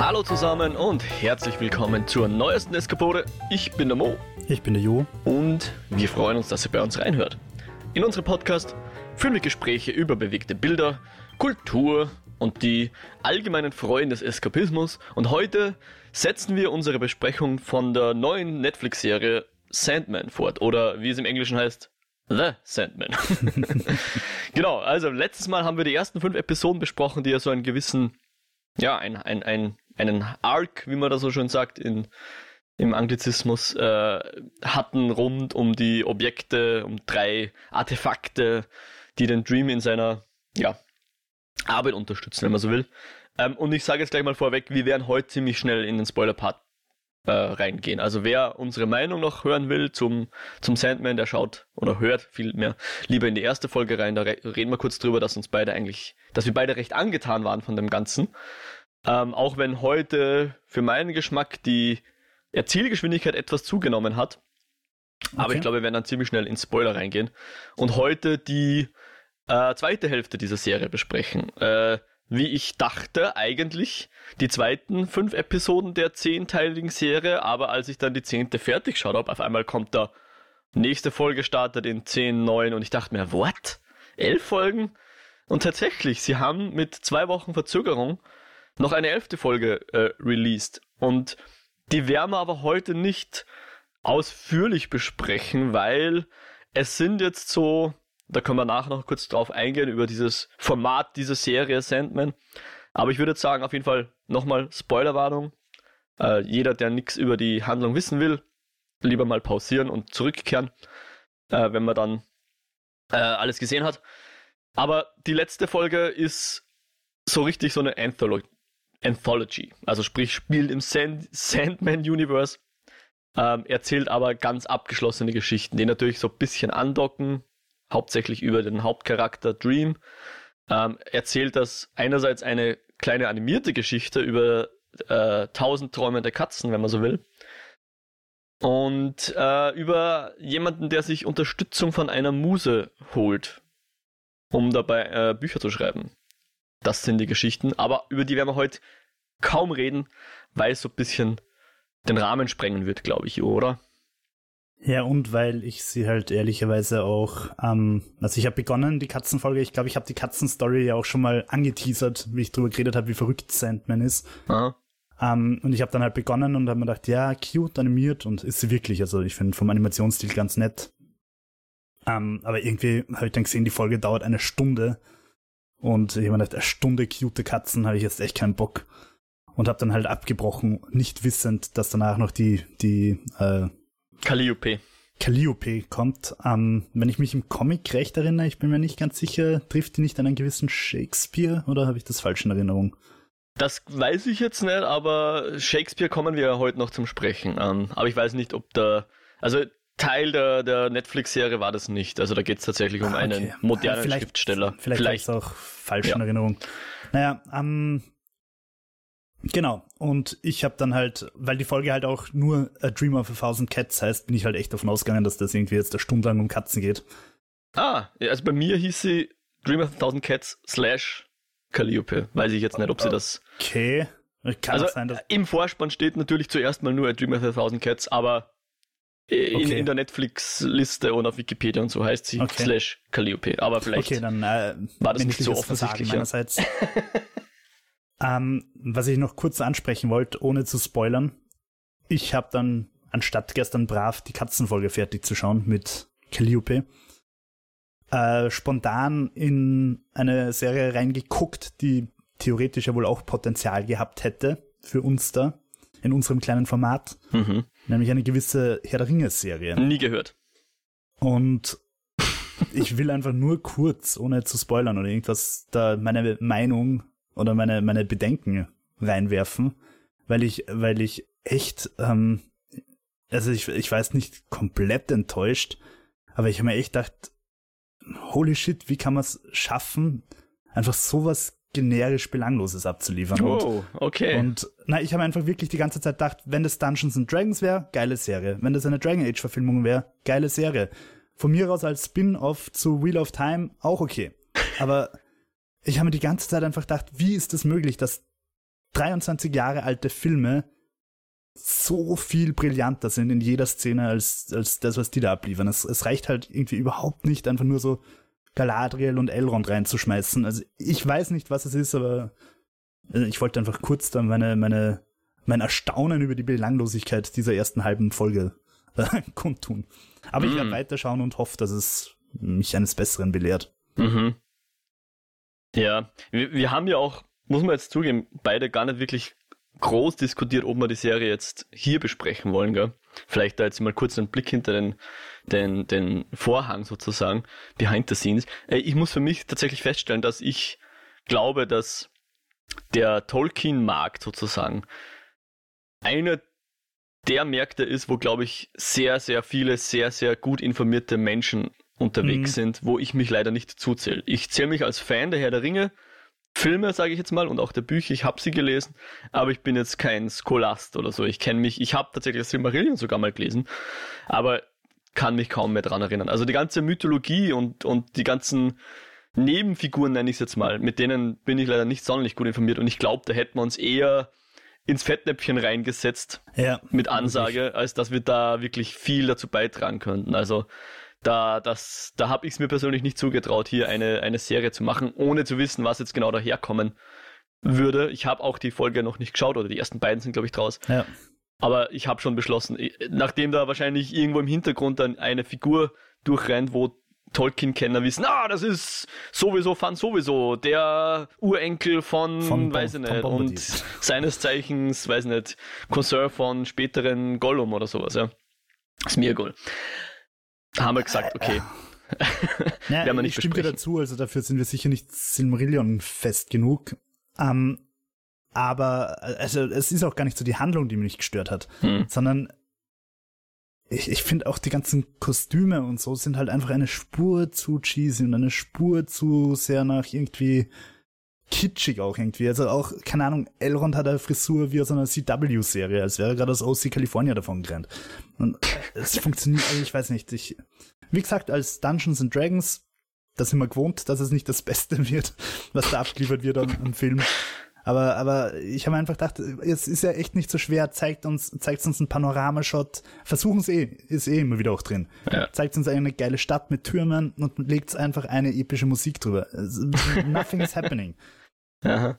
Hallo zusammen und herzlich willkommen zur neuesten Eskapode. Ich bin der Mo Ich bin der Jo. und wir freuen uns, dass ihr bei uns reinhört. In unserem Podcast führen wir Gespräche über bewegte Bilder, Kultur und die allgemeinen Freuden des Eskapismus und heute setzen wir unsere Besprechung von der neuen Netflix-Serie Sandman fort oder wie es im Englischen heißt, The Sandman. genau, also letztes Mal haben wir die ersten fünf Episoden besprochen, die ja so einen gewissen, ja, ein, ein, ein, einen Arc, wie man da so schön sagt, in, im Anglizismus äh, hatten rund um die Objekte, um drei Artefakte, die den Dream in seiner ja, Arbeit unterstützen, wenn man so will. Ähm, und ich sage jetzt gleich mal vorweg, wir werden heute ziemlich schnell in den Spoiler-Part äh, reingehen. Also wer unsere Meinung noch hören will zum, zum Sandman, der schaut oder hört vielmehr lieber in die erste Folge rein. Da re reden wir kurz drüber, dass uns beide eigentlich, dass wir beide recht angetan waren von dem Ganzen. Ähm, auch wenn heute für meinen Geschmack die Erzählgeschwindigkeit etwas zugenommen hat. Aber Okay. ich glaube, wir werden dann ziemlich schnell ins Spoiler reingehen. Und heute die äh, zweite Hälfte dieser Serie besprechen. Äh, wie ich dachte, eigentlich die zweiten fünf Episoden der zehnteiligen Serie, aber als ich dann die zehnte fertig geschaut habe, auf einmal kommt da nächste Folge startet in 10, 9 und ich dachte mir, what? Elf Folgen? Und tatsächlich, sie haben mit zwei Wochen Verzögerung noch eine elfte Folge äh, released. Und die werden wir aber heute nicht ausführlich besprechen, weil es sind jetzt so, da können wir nachher noch kurz drauf eingehen, über dieses Format dieser Serie Sandman. Aber ich würde jetzt sagen, auf jeden Fall nochmal Spoilerwarnung. Äh, jeder, der nichts über die Handlung wissen will, lieber mal pausieren und zurückkehren, äh, wenn man dann äh, alles gesehen hat. Aber die letzte Folge ist so richtig so eine Antholo Anthology. Also sprich, spielt im Sand Sandman-Universe, ähm, erzählt aber ganz abgeschlossene Geschichten, die natürlich so ein bisschen andocken, hauptsächlich über den Hauptcharakter Dream. Ähm, erzählt das einerseits eine kleine animierte Geschichte über äh, tausend träumende Katzen, wenn man so will. Und äh, über jemanden, der sich Unterstützung von einer Muse holt, um dabei äh, Bücher zu schreiben. Das sind die Geschichten, aber über die werden wir heute kaum reden, weil es so ein bisschen den Rahmen sprengen wird, glaube ich, oder? Ja, und weil ich sie halt ehrlicherweise auch, ähm, also ich habe begonnen, die Katzenfolge, ich glaube, ich habe die Katzenstory ja auch schon mal angeteasert, wie ich drüber geredet habe, wie verrückt Sandman ist. Aha. Ähm, und ich habe dann halt begonnen und habe mir gedacht, ja, cute, animiert und ist sie wirklich, also ich finde vom Animationsstil ganz nett. Ähm, aber irgendwie habe ich dann gesehen, die Folge dauert eine Stunde und ich gedacht, eine Stunde cute Katzen habe ich jetzt echt keinen Bock. Und habe dann halt abgebrochen, nicht wissend, dass danach noch die, die äh, Calliope. Calliope kommt. Ähm, wenn ich mich im Comic recht erinnere, ich bin mir nicht ganz sicher, trifft die nicht an einen gewissen Shakespeare oder habe ich das falsch in Erinnerung? Das weiß ich jetzt nicht, aber Shakespeare kommen wir ja heute noch zum Sprechen an. Aber ich weiß nicht, ob da. Also Teil der, der Netflix-Serie war das nicht. Also da geht es tatsächlich um Ah, einen okay. modernen Äh, vielleicht, Schriftsteller. Vielleicht, vielleicht. auch falsch Ja. in Erinnerung. Naja, ähm, genau. Und ich habe dann halt, weil die Folge halt auch nur A Dream of a Thousand Cats heißt, bin ich halt echt davon ausgegangen, dass das irgendwie jetzt eine Stunde lang um Katzen geht. Ah, also bei mir hieß sie Dream of a Thousand Cats slash Calliope. Weiß ich jetzt nicht, ob sie das. Okay. Kann Also sein, dass. im Vorspann steht natürlich zuerst mal nur A Dream of a Thousand Cats, aber in, Okay. in der Netflix-Liste und auf Wikipedia und so heißt sie Okay. slash Calliope. Aber vielleicht. Okay, dann äh, war das nicht so offensichtlich, meinerseits. ähm, was ich noch kurz ansprechen wollte, ohne zu spoilern. Ich habe dann, anstatt gestern brav die Katzenfolge fertig zu schauen mit Calliope, äh, spontan in eine Serie reingeguckt, die theoretisch ja wohl auch Potenzial gehabt hätte für uns da in unserem kleinen Format, Mhm. nämlich eine gewisse Herr der Ringe-Serie. Nie gehört. Und ich will einfach nur kurz, ohne zu spoilern oder irgendwas, da meine Meinung oder meine, meine Bedenken reinwerfen, weil ich, weil ich echt, ähm, also ich, ich weiß nicht komplett enttäuscht, aber ich habe mir echt gedacht, holy shit, wie kann man es schaffen, einfach sowas generisch Belangloses abzuliefern. Oh, okay. und na, ich habe einfach wirklich die ganze Zeit gedacht, wenn das Dungeons and Dragons wäre, geile Serie. Wenn das eine Dragon Age Verfilmung wäre, geile Serie. Von mir aus als Spin-off zu Wheel of Time auch okay. Aber ich habe mir die ganze Zeit einfach gedacht, wie ist es das möglich, dass 23 Jahre alte Filme so viel brillanter sind in jeder Szene als, als das, was die da abliefern. Es, es reicht halt irgendwie überhaupt nicht, einfach nur so Galadriel und Elrond reinzuschmeißen. Also ich weiß nicht, was es ist, aber äh, ich wollte einfach kurz dann meine, meine, mein Erstaunen über die Belanglosigkeit dieser ersten halben Folge äh, kundtun. Aber mm. ich werde weiterschauen und hoffe, dass es mich eines Besseren belehrt. Mhm. Ja, wir, wir haben ja auch, muss man jetzt zugeben, beide gar nicht wirklich groß diskutiert, ob wir die Serie jetzt hier besprechen wollen, gell? Vielleicht da jetzt mal kurz einen Blick hinter den, den, den Vorhang sozusagen, behind the scenes. Äh, ich muss für mich tatsächlich feststellen, dass ich glaube, dass der Tolkien-Markt sozusagen einer der Märkte ist, wo, glaube ich, sehr, sehr viele, sehr, sehr gut informierte Menschen unterwegs mhm. sind, wo ich mich leider nicht zuzähle. Ich zähle mich als Fan der Herr der Ringe, Filme, sage ich jetzt mal, und auch der Bücher. Ich habe sie gelesen, aber ich bin jetzt kein Scholast oder so. Ich kenne mich, ich habe tatsächlich das Silmarillion sogar mal gelesen, aber kann mich kaum mehr dran erinnern. Also die ganze Mythologie und, und die ganzen Nebenfiguren, nenne ich es jetzt mal, mit denen bin ich leider nicht sonderlich gut informiert und ich glaube, da hätten wir uns eher ins Fettnäpfchen reingesetzt ja, mit Ansage, wirklich. als dass wir da wirklich viel dazu beitragen könnten. Also da, das, da habe ich es mir persönlich nicht zugetraut, hier eine, eine Serie zu machen, ohne zu wissen, was jetzt genau daherkommen würde. Ich habe auch die Folge noch nicht geschaut, oder die ersten beiden sind, glaube ich, draus. Ja. Aber ich habe schon beschlossen, nachdem da wahrscheinlich irgendwo im Hintergrund dann eine Figur durchrennt, wo Tolkien-Kenner wissen, ah, das ist sowieso Fan sowieso, der Urenkel von, von weiß ich nicht, und seines Zeichens, weiß ich nicht, Cousin von späteren Gollum oder sowas, ja. Ist mir egal haben wir gesagt, okay. ja, Werden wir nicht ich stimme dir dazu, also dafür sind wir sicher nicht Silmarillion fest genug. Ähm, aber also es ist auch gar nicht so die Handlung, die mich gestört hat, hm. sondern ich, ich finde auch die ganzen Kostüme und so sind halt einfach eine Spur zu cheesy und eine Spur zu sehr nach irgendwie kitschig auch irgendwie. Also auch, keine Ahnung, Elrond hat eine Frisur wie aus einer CW-Serie, als wäre er gerade aus OC California davon gerannt. Und es funktioniert, also ich weiß nicht. Ich, wie gesagt, als Dungeons and Dragons, da sind wir gewohnt, dass es nicht das Beste wird, was da abgeliefert wird am, am Film. Aber, aber ich habe einfach gedacht, es ist ja echt nicht so schwer, zeigt uns, zeigt uns einen Panoramashot, versuchen es eh, ist eh immer wieder auch drin. Ja. Zeigt uns eine geile Stadt mit Türmen und legt einfach eine epische Musik drüber. Nothing is happening. Aha.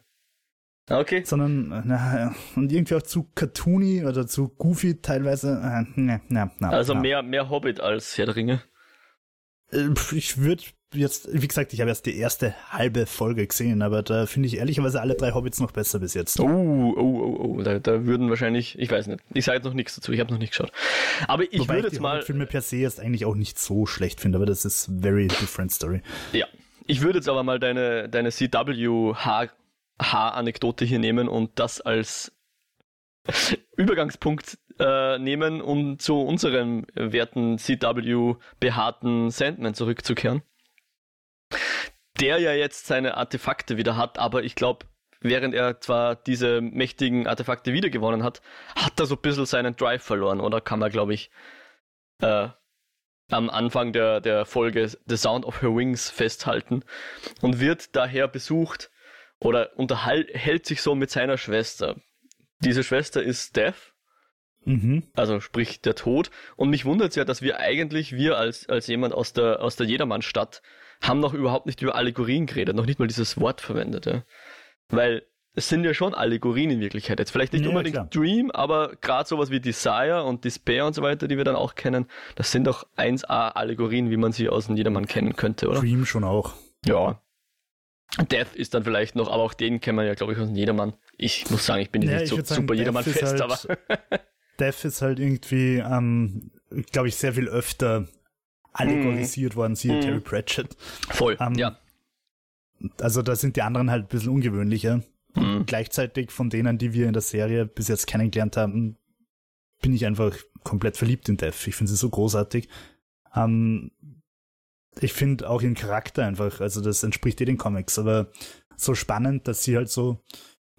Okay. Sondern, na, und irgendwie auch zu cartoony oder zu goofy teilweise. Äh, ne, ne, ne, also mehr, mehr Hobbit als Herr der Ringe. Äh, ich würde jetzt, wie gesagt, ich habe erst die erste halbe Folge gesehen, aber da finde ich ehrlicherweise alle drei Hobbits noch besser bis jetzt. Oh, oh, oh, oh, da, da würden wahrscheinlich, ich weiß nicht, ich sage jetzt noch nichts dazu, ich habe noch nicht geschaut. Aber ich würde jetzt mal. Filme per se jetzt eigentlich auch nicht so schlecht finde, aber das ist very different story. Ja, ich würde jetzt aber mal deine, deine CW-H-Anekdote hier nehmen und das als Übergangspunkt äh, nehmen, um zu unserem werten CW-behaarten Sandman zurückzukehren. Der ja jetzt seine Artefakte wieder hat, aber ich glaube, während er zwar diese mächtigen Artefakte wiedergewonnen hat, hat er so ein bisschen seinen Drive verloren, oder kann man, glaube ich, äh, am Anfang der, der Folge The Sound of Her Wings festhalten und wird daher besucht oder unterhält sich so mit seiner Schwester. Diese Schwester ist Death, mhm. also sprich der Tod. Und mich wundert es ja, dass wir eigentlich, wir als, als jemand aus der, aus der Jedermannstadt, haben noch überhaupt nicht über Allegorien geredet, noch nicht mal dieses Wort verwendet. Ja. Weil es sind ja schon Allegorien in Wirklichkeit. Jetzt vielleicht nicht ja, unbedingt klar. Dream, aber gerade sowas wie Desire und Despair und so weiter, die wir dann auch kennen, das sind doch 1A Allegorien, wie man sie aus dem Jedermann kennen könnte, oder? Dream schon auch. Ja. Death ist dann vielleicht noch, aber auch den kennen wir ja, glaube ich, aus dem Jedermann. Ich muss sagen, ich bin ja, nicht so super Jedermann fest, halt, aber. Death ist halt irgendwie, ähm, glaube ich, sehr viel öfter allegorisiert mm. worden, siehe mm. Terry Pratchett. Voll, ähm, ja. Also da sind die anderen halt ein bisschen ungewöhnlicher. Mhm. Gleichzeitig von denen, die wir in der Serie bis jetzt kennengelernt haben, bin ich einfach komplett verliebt in Death. Ich finde sie so großartig. Ähm, ich finde auch ihren Charakter einfach, also das entspricht eh den Comics, aber so spannend, dass sie halt so,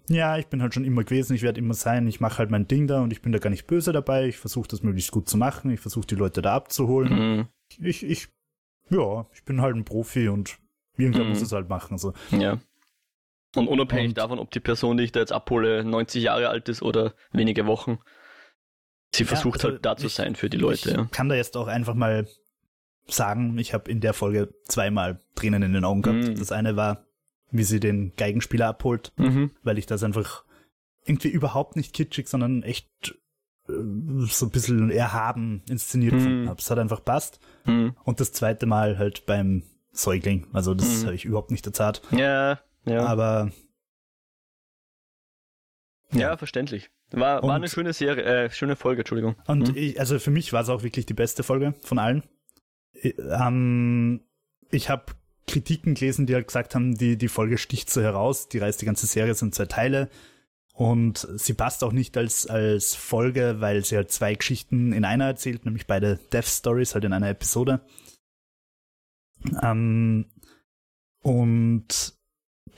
ja, ich bin halt schon immer gewesen, ich werde immer sein, ich mache halt mein Ding da und ich bin da gar nicht böse dabei, ich versuche das möglichst gut zu machen, ich versuche die Leute da abzuholen. Mhm. Ich, ich, ja, ich bin halt ein Profi und irgendwer mhm. muss es halt machen. So. Ja. Und unabhängig und davon, ob die Person, die ich da jetzt abhole, 90 Jahre alt ist oder wenige Wochen, sie versucht ja, also halt da zu sein für die Leute. Ich ja. kann da jetzt auch einfach mal sagen, ich habe in der Folge zweimal Tränen in den Augen gehabt. Mhm. Das eine war, wie sie den Geigenspieler abholt, mhm. weil ich das einfach irgendwie überhaupt nicht kitschig, sondern echt äh, so ein bisschen erhaben inszeniert mhm. habe. Es hat einfach passt. Mhm. Und das zweite Mal halt beim Säugling. Also das mhm. habe ich überhaupt nicht erzahlt. Ja, ja. Aber ja, ja verständlich. War, war eine schöne Serie, äh, schöne Folge, Entschuldigung. Und mhm. ich, also für mich war es auch wirklich die beste Folge von allen. Ich, ähm, ich habe Kritiken gelesen, die halt gesagt haben, die, die Folge sticht so heraus, die reißt die ganze Serie sind zwei Teile und sie passt auch nicht als, als Folge, weil sie halt zwei Geschichten in einer erzählt, nämlich beide Death Stories halt in einer Episode. Ähm, und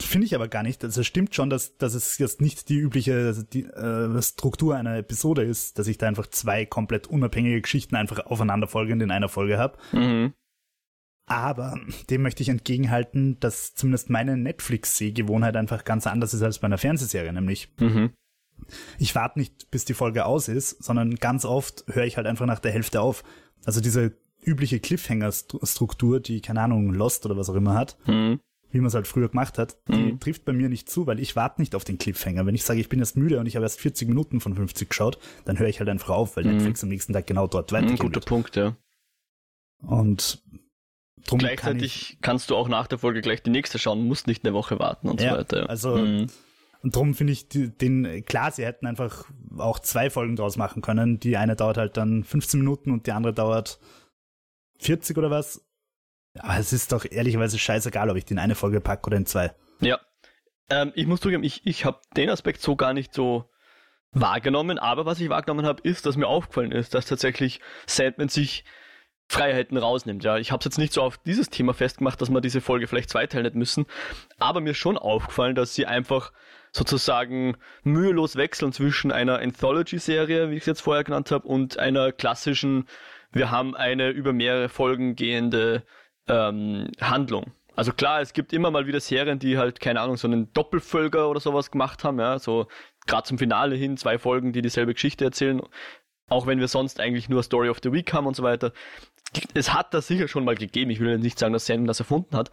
finde ich aber gar nicht. Also es stimmt schon, dass, dass es jetzt nicht die übliche die, äh, Struktur einer Episode ist, dass ich da einfach zwei komplett unabhängige Geschichten einfach aufeinanderfolgend in einer Folge habe. Mhm. Aber dem möchte ich entgegenhalten, dass zumindest meine Netflix-Sehgewohnheit einfach ganz anders ist als bei einer Fernsehserie, nämlich mhm. ich warte nicht, bis die Folge aus ist, sondern ganz oft höre ich halt einfach nach der Hälfte auf. Also diese übliche Cliffhanger-Struktur, die, keine Ahnung, Lost oder was auch immer hat, mhm. Wie man es halt früher gemacht hat, die mhm. trifft bei mir nicht zu, weil ich warte nicht auf den Cliffhanger. Wenn ich sage, ich bin jetzt müde und ich habe erst 40 Minuten von 50 geschaut, dann höre ich halt einfach auf, weil mhm. Netflix am nächsten Tag genau dort weitergeht. Guter Punkt, ja. Und Drum Gleichzeitig kann kannst du auch nach der Folge gleich die nächste schauen, musst nicht eine Woche warten und ja, so weiter. Also mhm. und darum finde ich den klar, sie hätten einfach auch zwei Folgen draus machen können. Die eine dauert halt dann 15 Minuten und die andere dauert 40 oder was. Aber es ist doch ehrlicherweise scheißegal, ob ich den eine Folge packe oder in zwei. Ja. Ähm, ich muss zugeben, ich, ich habe den Aspekt so gar nicht so wahrgenommen, aber was ich wahrgenommen habe, ist, dass mir aufgefallen ist, dass tatsächlich Sandman sich Freiheiten rausnimmt. Ja, ich habe es jetzt nicht so auf dieses Thema festgemacht, dass wir diese Folge vielleicht zweiteilen nicht müssen, aber mir schon aufgefallen, dass sie einfach sozusagen mühelos wechseln zwischen einer Anthology-Serie, wie ich es jetzt vorher genannt habe, und einer klassischen, wir haben eine über mehrere Folgen gehende ähm, Handlung. Also klar, es gibt immer mal wieder Serien, die halt, keine Ahnung, so einen Doppelvölker oder sowas gemacht haben, ja, so gerade zum Finale hin, zwei Folgen, die dieselbe Geschichte erzählen, auch wenn wir sonst eigentlich nur Story of the Week haben und so weiter es hat das sicher schon mal gegeben. Ich will nicht sagen, dass Sandman das erfunden hat.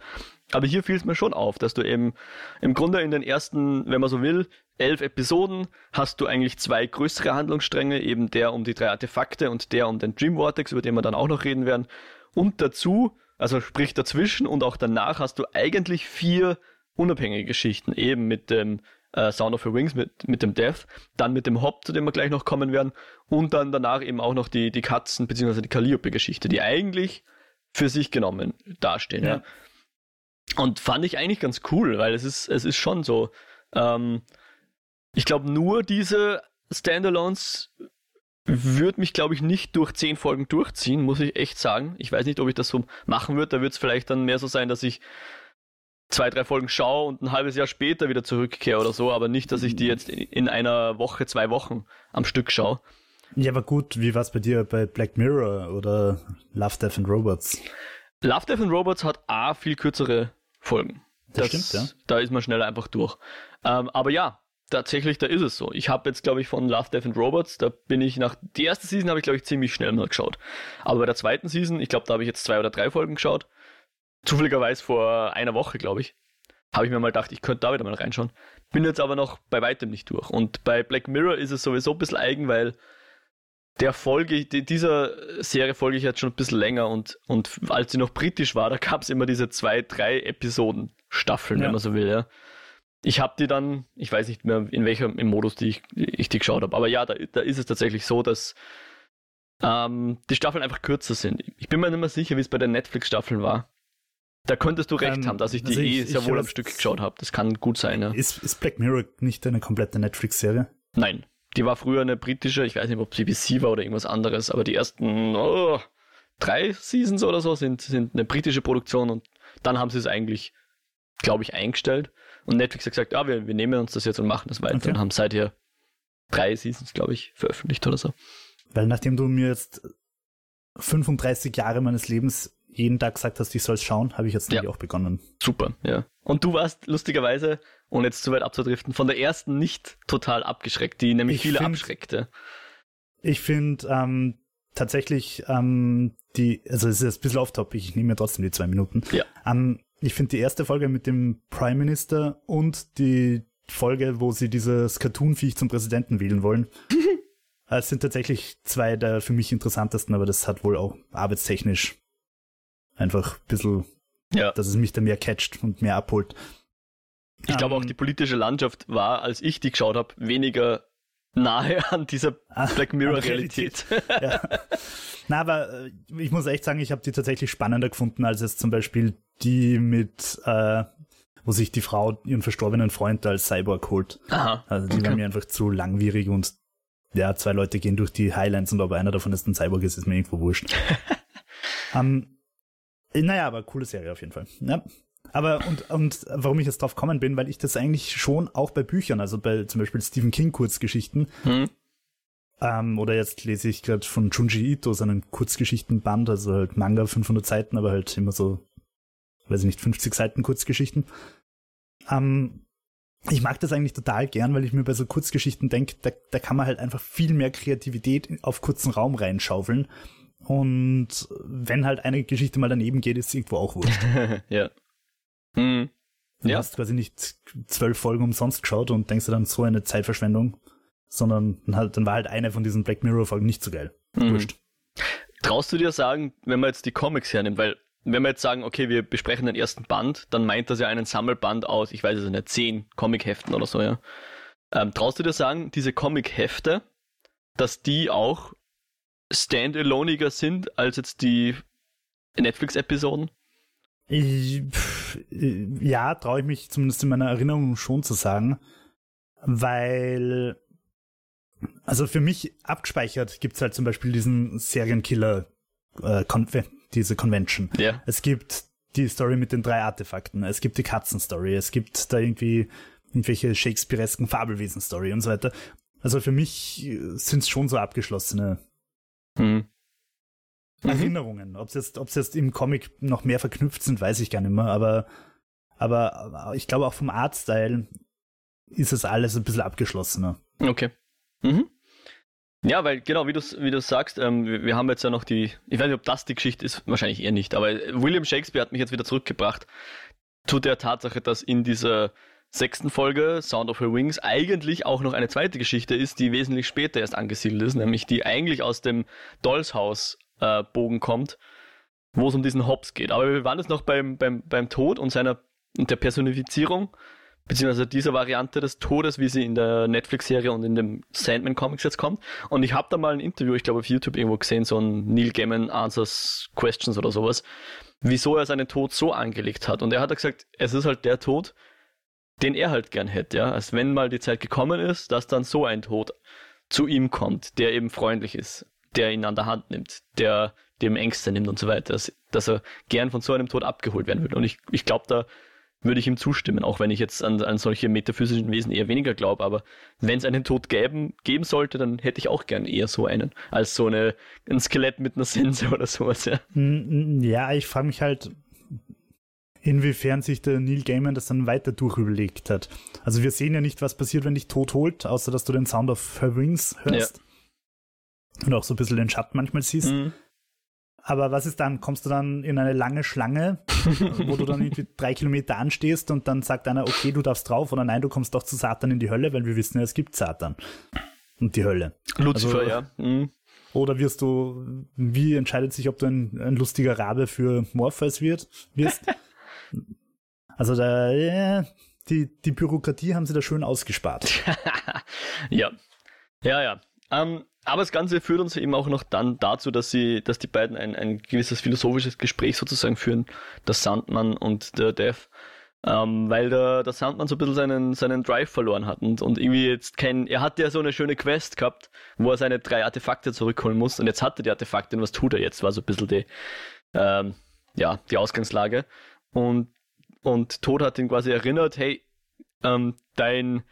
Aber hier fiel es mir schon auf, dass du eben im Grunde in den ersten, wenn man so will, elf Episoden hast du eigentlich zwei größere Handlungsstränge, eben der um die drei Artefakte und der um den Dream Vortex, über den wir dann auch noch reden werden. Und dazu, also sprich dazwischen und auch danach hast du eigentlich vier unabhängige Geschichten, eben mit dem äh, Sound of the Wings mit, mit dem Death, dann mit dem Hop, zu dem wir gleich noch kommen werden, und dann danach eben auch noch die, die Katzen bzw. die Calliope-Geschichte, die eigentlich für sich genommen dastehen. Ja. ja. Und fand ich eigentlich ganz cool, weil es ist, es ist schon so. Ähm, ich glaube, nur diese Standalones würde mich, glaube ich, nicht durch zehn Folgen durchziehen, muss ich echt sagen. Ich weiß nicht, ob ich das so machen würde. Da wird es vielleicht dann mehr so sein, dass ich zwei, drei Folgen schaue und ein halbes Jahr später wieder zurückkehre oder so, aber nicht, dass ich die jetzt in einer Woche, zwei Wochen am Stück schaue. Ja, aber gut, wie war es bei dir bei Black Mirror oder Love, Death and Robots? Love, Death and Robots hat A, viel kürzere Folgen. Das, das stimmt, ja. Da ist man schneller einfach durch. Ähm, aber ja, tatsächlich, da ist es so. Ich habe jetzt, glaube ich, von Love, Death and Robots, da bin ich nach, die erste Season habe ich, glaube ich, ziemlich schnell mal geschaut. Aber bei der zweiten Season, ich glaube, da habe ich jetzt zwei oder drei Folgen geschaut zufälligerweise vor einer Woche, glaube ich, habe ich mir mal gedacht, ich könnte da wieder mal reinschauen. Bin jetzt aber noch bei weitem nicht durch. Und bei Black Mirror ist es sowieso ein bisschen eigen, weil der Folge, die, dieser Serie folge ich jetzt schon ein bisschen länger und, und als sie noch britisch war, da gab es immer diese zwei, drei Episoden Staffeln, ja. wenn man so will, ja. Ich habe die dann, ich weiß nicht mehr, in welchem im Modus die ich, ich die geschaut habe, aber ja, da, da ist es tatsächlich so, dass ähm, die Staffeln einfach kürzer sind. Ich bin mir nicht mehr sicher, wie es bei den Netflix-Staffeln war. Da könntest du recht ähm, haben, dass ich die also ich, eh sehr wohl am Stück geschaut habe. Das kann gut sein. Ja. Ist, ist Black Mirror nicht eine komplette Netflix-Serie? Nein. Die war früher eine britische, ich weiß nicht, ob BBC war oder irgendwas anderes, aber die ersten oh, drei Seasons oder so sind, sind eine britische Produktion und dann haben sie es eigentlich, glaube ich, eingestellt. Und Netflix hat gesagt, ja, wir, wir nehmen uns das jetzt und machen das weiter okay. und haben seither drei Seasons, glaube ich, veröffentlicht oder so. Weil nachdem du mir jetzt 35 Jahre meines Lebens jeden Tag gesagt hast, ich soll es schauen, habe ich jetzt ja. auch begonnen. Super, ja. Und du warst lustigerweise, ohne jetzt zu weit abzudriften, von der ersten nicht total abgeschreckt, die nämlich ich viele find, abschreckte. Ich finde ähm, tatsächlich ähm, die, also es ist ein bisschen off-topic, ich nehme mir trotzdem die zwei Minuten. Ja. Ähm, ich finde die erste Folge mit dem Prime Minister und die Folge, wo sie dieses Cartoon-Viech zum Präsidenten wählen wollen. Es sind tatsächlich zwei der für mich interessantesten, aber das hat wohl auch arbeitstechnisch einfach ein bisschen, ja. dass es mich da mehr catcht und mehr abholt. Ich glaube auch, ähm, die politische Landschaft war, als ich die geschaut habe, weniger nahe an dieser ah, Black Mirror-Realität. ja. Na, aber äh, ich muss echt sagen, ich habe die tatsächlich spannender gefunden, als es zum Beispiel die mit, äh, wo sich die Frau ihren verstorbenen Freund als Cyborg holt. Aha, also die okay. war mir einfach zu langwierig und ja, zwei Leute gehen durch die Highlands und ob einer davon ist ein Cyborg ist, ist mir irgendwo wurscht. ähm, naja, aber coole Serie auf jeden Fall. Ja. Aber und, und warum ich jetzt drauf kommen bin, weil ich das eigentlich schon auch bei Büchern, also bei zum Beispiel Stephen King Kurzgeschichten, hm. ähm, oder jetzt lese ich gerade von Junji Ito seinen Kurzgeschichtenband, also halt Manga 500 Seiten, aber halt immer so, weiß ich nicht, 50 Seiten Kurzgeschichten. Ähm, ich mag das eigentlich total gern, weil ich mir bei so Kurzgeschichten denke, da, da kann man halt einfach viel mehr Kreativität auf kurzen Raum reinschaufeln. Und wenn halt eine Geschichte mal daneben geht, ist irgendwo auch wurscht. ja. Mhm. Du ja. hast quasi nicht zwölf Folgen umsonst geschaut und denkst du dann so eine Zeitverschwendung, sondern halt, dann war halt eine von diesen Black Mirror Folgen nicht so geil. Mhm. Wurscht. Traust du dir sagen, wenn man jetzt die Comics hernimmt, weil wenn wir jetzt sagen, okay, wir besprechen den ersten Band, dann meint das ja einen Sammelband aus, ich weiß es nicht, zehn Comic-Heften oder so, ja. Ähm, traust du dir sagen, diese Comic-Hefte, dass die auch standaloniger sind als jetzt die Netflix-Episoden? Ja, traue ich mich zumindest in meiner Erinnerung schon zu sagen, weil, also für mich abgespeichert gibt es halt zum Beispiel diesen Serienkiller, äh, diese Convention. Ja. Es gibt die Story mit den drei Artefakten, es gibt die Katzenstory, es gibt da irgendwie irgendwelche Shakespearesken Fabelwesen-Story und so weiter. Also für mich sind es schon so abgeschlossene hm. Mhm. Erinnerungen. Ob es jetzt, ob's jetzt im Comic noch mehr verknüpft sind, weiß ich gar nicht mehr, aber, aber ich glaube auch vom Artstyle ist es alles ein bisschen abgeschlossener. Okay. Mhm. Ja, weil genau, wie du wie du sagst, ähm, wir, wir, haben jetzt ja noch die, ich weiß nicht, ob das die Geschichte ist, wahrscheinlich eher nicht, aber William Shakespeare hat mich jetzt wieder zurückgebracht zu der Tatsache, dass in dieser sechsten Folge Sound of Her Wings eigentlich auch noch eine zweite Geschichte ist, die wesentlich später erst angesiedelt ist, nämlich die eigentlich aus dem Dolls Haus äh, Bogen kommt, wo es um diesen Hobbs geht. Aber wir waren jetzt noch beim, beim, beim Tod und seiner und der Personifizierung, beziehungsweise dieser Variante des Todes, wie sie in der Netflix-Serie und in dem Sandman-Comics jetzt kommt. Und ich habe da mal ein Interview, ich glaube auf YouTube irgendwo gesehen, so ein Neil Gaiman Answers Questions oder sowas, wieso er seinen Tod so angelegt hat. Und er hat gesagt, es ist halt der Tod, den er halt gern hätte, ja. Als wenn mal die Zeit gekommen ist, dass dann so ein Tod zu ihm kommt, der eben freundlich ist der ihn an der Hand nimmt, der dem Ängste nimmt und so weiter, dass, dass er gern von so einem Tod abgeholt werden würde. Und ich, ich glaube, da würde ich ihm zustimmen, auch wenn ich jetzt an, an solche metaphysischen Wesen eher weniger glaube. Aber wenn es einen Tod geben, geben sollte, dann hätte ich auch gern eher so einen, als so eine, ein Skelett mit einer Sense oder sowas. Ja, ja ich frage mich halt, inwiefern sich der Neil Gaiman das dann weiter durchüberlegt hat. Also wir sehen ja nicht, was passiert, wenn dich tot holt, außer dass du den Sound of Her Wings hörst. Ja und auch so ein bisschen den Schatten manchmal siehst. Mhm. Aber was ist dann? Kommst du dann in eine lange Schlange, wo du dann irgendwie drei Kilometer anstehst und dann sagt einer, okay, du darfst drauf oder nein, du kommst doch zu Satan in die Hölle, weil wir wissen ja, es gibt Satan und die Hölle. Lucifer, also, ja. Mhm. Oder wirst du, wie entscheidet sich, ob du ein, ein lustiger Rabe für Morpheus wird, wirst? also da, die, die Bürokratie haben sie da schön ausgespart. ja. Ja, ja. Ähm, aber das Ganze führt uns eben auch noch dann dazu, dass sie, dass die beiden ein, ein gewisses philosophisches Gespräch sozusagen führen, der Sandmann und der Dev. Ähm, weil der, der Sandmann so ein bisschen seinen, seinen Drive verloren hat und, und irgendwie jetzt kein, er hat ja so eine schöne Quest gehabt, wo er seine drei Artefakte zurückholen muss und jetzt hat er die Artefakte und was tut er jetzt, war so ein bisschen die, ähm, ja, die Ausgangslage. Und, und Tod hat ihn quasi erinnert, hey, ähm, dein,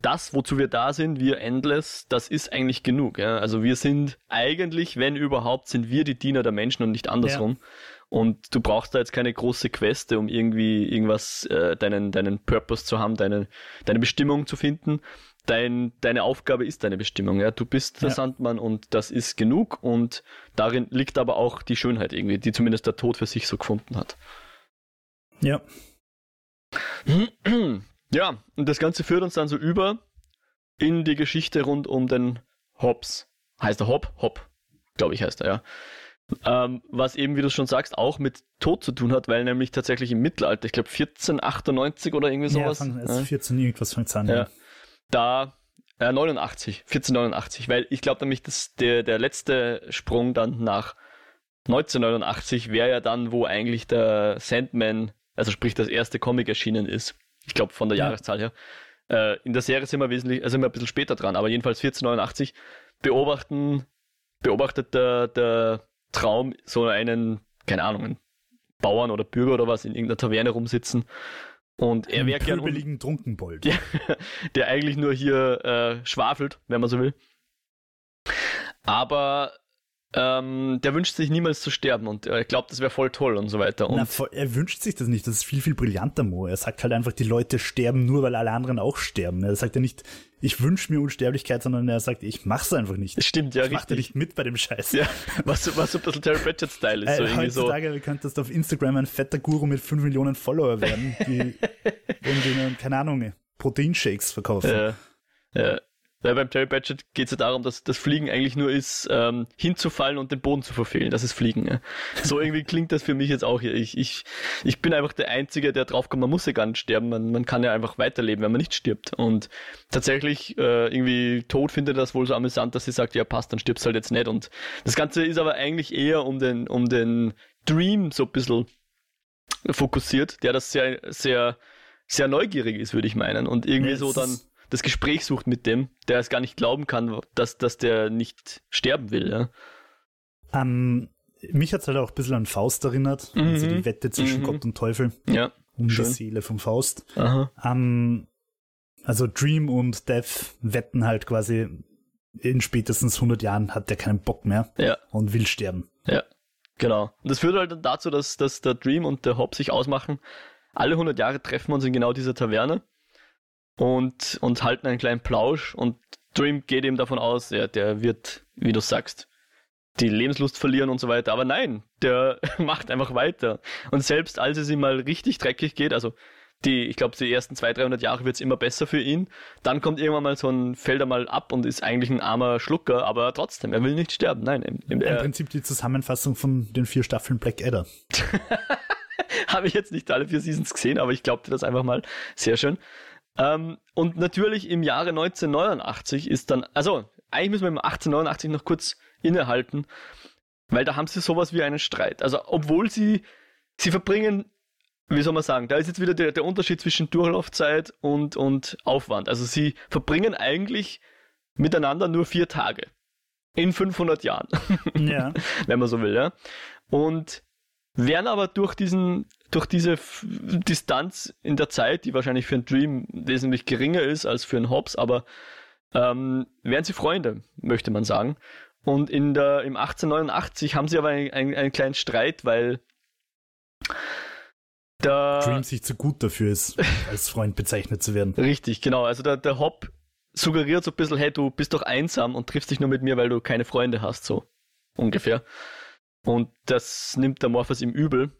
das, wozu wir da sind, wir Endless, das ist eigentlich genug. Ja? Also wir sind eigentlich, wenn überhaupt, sind wir die Diener der Menschen und nicht andersrum. Ja. Und du brauchst da jetzt keine große Queste, um irgendwie irgendwas, äh, deinen, deinen Purpose zu haben, deine, deine Bestimmung zu finden. Dein, deine Aufgabe ist deine Bestimmung, ja. Du bist der Ja. Sandmann und das ist genug und darin liegt aber auch die Schönheit irgendwie, die zumindest der Tod für sich so gefunden hat. Ja. Ja, und das Ganze führt uns dann so über in die Geschichte rund um den Hobbs. Heißt er Hobb? Hobb, glaube ich heißt er, ja. Ähm, was eben, wie du schon sagst, auch mit Tod zu tun hat, weil nämlich tatsächlich im Mittelalter, ich glaube 1498 oder irgendwie Ja, sowas, fang, ja, es 14 irgendwas fängt an. Ja. Ja. da äh, 89, 1489, weil ich glaube nämlich, dass der, der letzte Sprung dann nach 1989 wäre ja dann, wo eigentlich der Sandman, also sprich das erste Comic erschienen ist. Ich glaube von der Ja. Jahreszahl her. Äh, in der Serie sind wir wesentlich, also sind wir ein bisschen später dran, aber jedenfalls 1489 beobachten, beobachtet der, der Traum so einen, keine Ahnung, einen Bauern oder Bürger oder was in irgendeiner Taverne rumsitzen. Und er wäre gern pöbeligen Trunkenbold. Ja. der eigentlich nur hier äh, schwafelt, wenn man so will. Aber ähm, der wünscht sich niemals zu sterben und er glaubt, das wäre voll toll und so weiter. Und Na, voll- er wünscht sich das nicht. Das ist viel, viel brillanter, Mo. Er sagt halt einfach, die Leute sterben nur, weil alle anderen auch sterben. Er sagt ja nicht, ich wünsche mir Unsterblichkeit, sondern er sagt, ich mach's einfach nicht. stimmt ja ich mach richtig. nicht mit bei dem Scheiß. Ja, was, was so ein bisschen Terry Pratchett-Style ist. Äh, so irgendwie so. heutzutage wie könntest du auf Instagram ein fetter Guru mit 5 Millionen Follower werden, die irgendwie, keine Ahnung, Proteinshakes verkaufen. Äh, äh, weil beim Terry Pratchett geht es ja darum, dass das Fliegen eigentlich nur ist, ähm, hinzufallen und den Boden zu verfehlen. Das ist Fliegen. Ja. So irgendwie klingt das für mich jetzt auch hier. Ich, ich, ich bin einfach der Einzige, der draufkommt, man muss ja gar nicht sterben. Man, man kann ja einfach weiterleben, wenn man nicht stirbt. Und tatsächlich äh, irgendwie Tod findet das wohl so amüsant, dass sie sagt, ja passt, dann stirbst halt jetzt nicht. Und das Ganze ist aber eigentlich eher um den, um den Dream so ein bisschen fokussiert, der das sehr, sehr, sehr neugierig ist, würde ich meinen. Und irgendwie Ja, so dann das Gespräch sucht mit dem, der es gar nicht glauben kann, dass, dass der nicht sterben will. Ja? Ähm, mich hat's halt auch ein bisschen an Faust erinnert, also Mhm. die Wette zwischen Mhm. Gott und Teufel ja. um Schön. die Seele vom Faust. Aha. Ähm, also Dream und Death wetten halt quasi, in spätestens 100 Jahren hat der keinen Bock mehr Ja, und will sterben. ja. Genau. Und das führt halt dann dazu, dass, dass der Dream und der Hob sich ausmachen. Alle 100 Jahre treffen wir uns in genau dieser Taverne und, und halten einen kleinen Plausch. Und Dream geht eben davon aus, ja, der wird, wie du sagst, die Lebenslust verlieren und so weiter. Aber nein, der macht einfach weiter. Und selbst als es ihm mal richtig dreckig geht, also die, ich glaube, die ersten 200, 300 Jahre wird es immer besser für ihn. Dann kommt irgendwann mal so ein, fällt er mal ab und ist eigentlich ein armer Schlucker, aber trotzdem, er will nicht sterben. Nein, im, im, Im er, Prinzip die Zusammenfassung von den vier Staffeln Black Adder. habe ich jetzt nicht alle vier Seasons gesehen, aber ich glaubte das einfach mal. Sehr schön. Ähm, und natürlich im Jahre 1989 ist dann, also eigentlich müssen wir im 1889 noch kurz innehalten, weil da haben sie sowas wie einen Streit. Also obwohl sie, sie verbringen, wie soll man sagen, da ist jetzt wieder der, der Unterschied zwischen Durchlaufzeit und, und Aufwand. Also sie verbringen eigentlich miteinander nur vier Tage. In 500 Jahren Ja. wenn man so will, ja. Und werden aber durch diesen, durch diese F Distanz in der Zeit, die wahrscheinlich für einen Dream wesentlich geringer ist als für einen Hobbs, aber ähm, werden sie Freunde, möchte man sagen. Und in der, im 1889 haben sie aber einen, einen, einen kleinen Streit, weil der, Dream sich zu gut dafür ist, als Freund bezeichnet zu werden. Richtig, genau. Also der, der Hopp suggeriert so ein bisschen, hey, du bist doch einsam und triffst dich nur mit mir, weil du keine Freunde hast, so ungefähr. Und das nimmt der Morpheus ihm übel.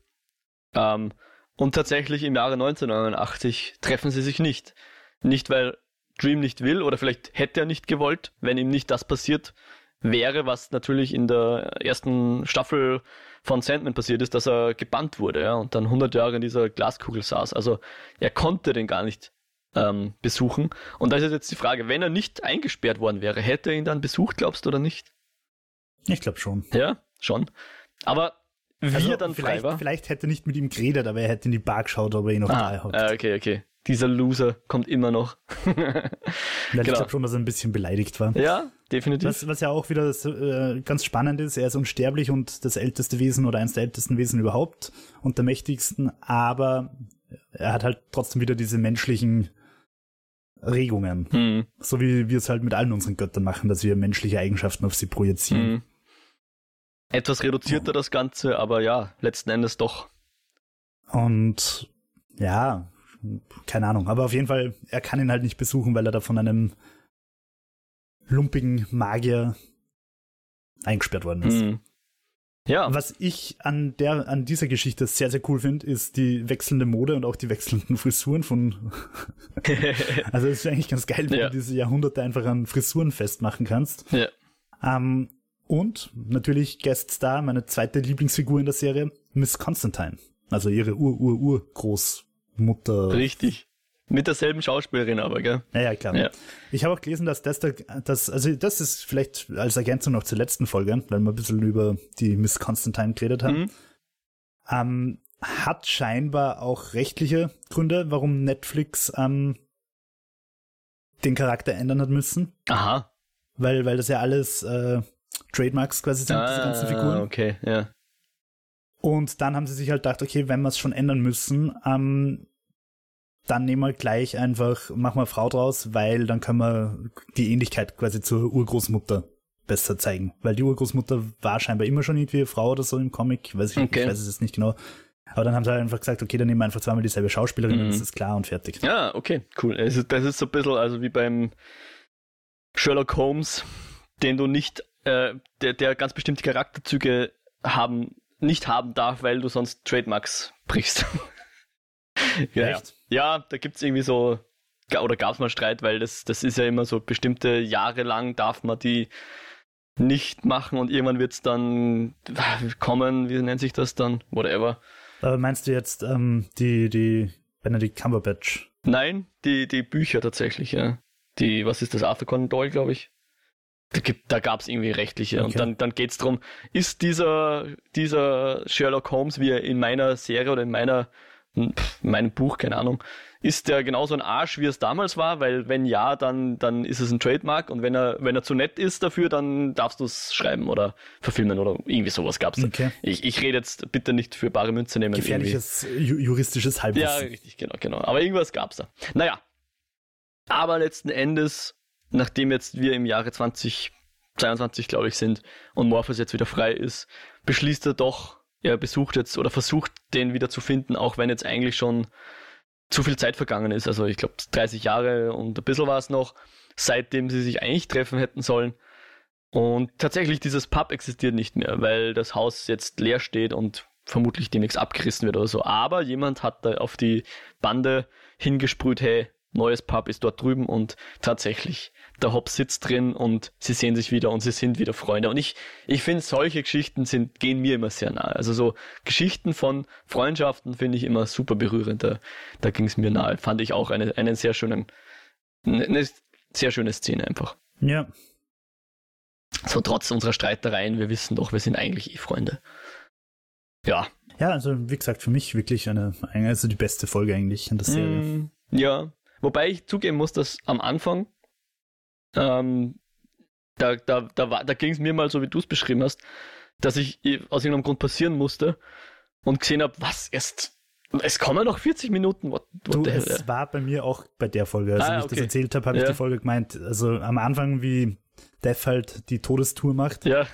Ähm, und tatsächlich im Jahre 1989 treffen sie sich nicht. Nicht, weil Dream nicht will oder vielleicht hätte er nicht gewollt, wenn ihm nicht das passiert wäre, was natürlich in der ersten Staffel von Sandman passiert ist, dass er gebannt wurde ja, und dann 100 Jahre in dieser Glaskugel saß. Also er konnte den gar nicht ähm, besuchen. Und da ist jetzt die Frage, wenn er nicht eingesperrt worden wäre, hätte er ihn dann besucht, glaubst du oder nicht? Ich glaube schon. Ja, schon. Aber wie Also er dann frei vielleicht, war. vielleicht hätte er nicht mit ihm geredet, aber er hätte in die Bar geschaut, ob er ihn noch da Ah, hat. äh, okay, okay. Dieser Loser kommt immer noch. Weil ich genau. glaube schon, dass er ein bisschen beleidigt war. ja, definitiv. Was, was ja auch wieder so, äh, ganz spannend ist, er ist unsterblich und das älteste Wesen oder eines der ältesten Wesen überhaupt und der mächtigsten, aber er hat halt trotzdem wieder diese menschlichen Regungen. Hm, So wie wir es halt mit allen unseren Göttern machen, dass wir menschliche Eigenschaften auf sie projizieren. hm. Etwas reduzierter das Ganze, aber ja, letzten Endes doch. Und ja, keine Ahnung, aber auf jeden Fall, er kann ihn halt nicht besuchen, weil er da von einem lumpigen Magier eingesperrt worden ist. Mhm. Ja. Was ich an der, an dieser Geschichte sehr, sehr cool finde, ist die wechselnde Mode und auch die wechselnden Frisuren von. also es ist eigentlich ganz geil, wenn ja. du diese Jahrhunderte einfach an Frisuren festmachen kannst. Ja. Ähm, und natürlich Guest Star, meine zweite Lieblingsfigur in der Serie, Miss Constantine. Also ihre Ur-Ur-Ur-Großmutter. Richtig. Mit derselben Schauspielerin aber, gell? Ja, ja klar. Ja. Ich habe auch gelesen, dass das, da, das, also das ist vielleicht als Ergänzung noch zur letzten Folge, weil wir ein bisschen über die Miss Constantine geredet haben. Mhm. Ähm, hat scheinbar auch rechtliche Gründe, warum Netflix ähm, den Charakter ändern hat müssen. Aha. Weil, weil das ja alles äh, Trademarks quasi sind, ah, diese ganzen ah, Figuren. Okay, ja. Und dann haben sie sich halt gedacht, okay, wenn wir es schon ändern müssen, ähm, dann nehmen wir gleich einfach, machen wir Frau draus, weil dann können wir die Ähnlichkeit quasi zur Urgroßmutter besser zeigen. Weil die Urgroßmutter war scheinbar immer schon irgendwie eine Frau oder so im Comic, weiß ich, okay. ich weiß es jetzt nicht genau. Aber dann haben sie halt einfach gesagt, okay, dann nehmen wir einfach zweimal dieselbe Schauspielerin, mhm. das ist klar und fertig. Ja, okay, cool. Das ist, das ist so ein bisschen also wie beim Sherlock Holmes, den du nicht, äh, der, der ganz bestimmte Charakterzüge haben, nicht haben darf, weil du sonst Trademarks brichst. ja, Echt? Ja, da gibt es irgendwie so, oder gab es mal Streit, weil das, das ist ja immer so, bestimmte Jahre lang darf man die nicht machen und irgendwann wird es dann kommen, wie nennt sich das dann? Whatever. Aber meinst du jetzt ähm, die, die Benedict Cumberbatch? Nein, die, die Bücher tatsächlich, ja. Die, was ist das, Arthur Conan Doyle, glaube ich. Da, gibt, da gab es irgendwie rechtliche. Okay. Und dann, dann geht es darum, ist dieser, dieser Sherlock Holmes, wie er in meiner Serie oder in meiner mein Buch, keine Ahnung, ist der genauso ein Arsch, wie es damals war? Weil wenn ja, dann, dann ist es ein Trademark und wenn er, wenn er zu nett ist dafür, dann darfst du es schreiben oder verfilmen oder irgendwie sowas gab es. Okay. Ich, ich rede jetzt bitte nicht für bare Münze nehmen. Gefährliches irgendwie. juristisches Halbwissen. Ja, richtig, genau, genau. Aber irgendwas gab es da. Naja. Aber letzten Endes, nachdem jetzt wir im Jahre 2022, glaube ich, sind und Morpheus jetzt wieder frei ist, beschließt er doch, er besucht jetzt oder versucht den wieder zu finden, auch wenn jetzt eigentlich schon zu viel Zeit vergangen ist. Also ich glaube 30 Jahre und ein bisschen war es noch, seitdem sie sich eigentlich treffen hätten sollen. Und tatsächlich dieses Pub existiert nicht mehr, weil das Haus jetzt leer steht und vermutlich demnächst abgerissen wird oder so. Aber jemand hat da auf die Bande hingesprüht, hey, neues Pub ist dort drüben und tatsächlich der Hobbs sitzt drin und sie sehen sich wieder und sie sind wieder Freunde. Und ich, ich finde, solche Geschichten sind, gehen mir immer sehr nahe. Also so Geschichten von Freundschaften finde ich immer super berührend. Da, da ging es mir nahe. Fand ich auch eine, einen sehr schönen, eine sehr schöne Szene einfach. Ja. So trotz unserer Streitereien, wir wissen doch, wir sind eigentlich eh Freunde. Ja. Ja, also wie gesagt, für mich wirklich eine, also die beste Folge eigentlich in der Serie. Mm, ja, wobei ich zugeben muss, dass am Anfang ähm, da da, da, da ging es mir mal so, wie du es beschrieben hast, dass ich aus irgendeinem Grund passieren musste und gesehen habe, was erst. Es kommen noch 40 Minuten. What, what du, es war bei mir auch bei der Folge. Als ah, ich okay. das erzählt habe, habe ja. ich die Folge gemeint. Also am Anfang, wie Death halt die Todestour macht. Ja.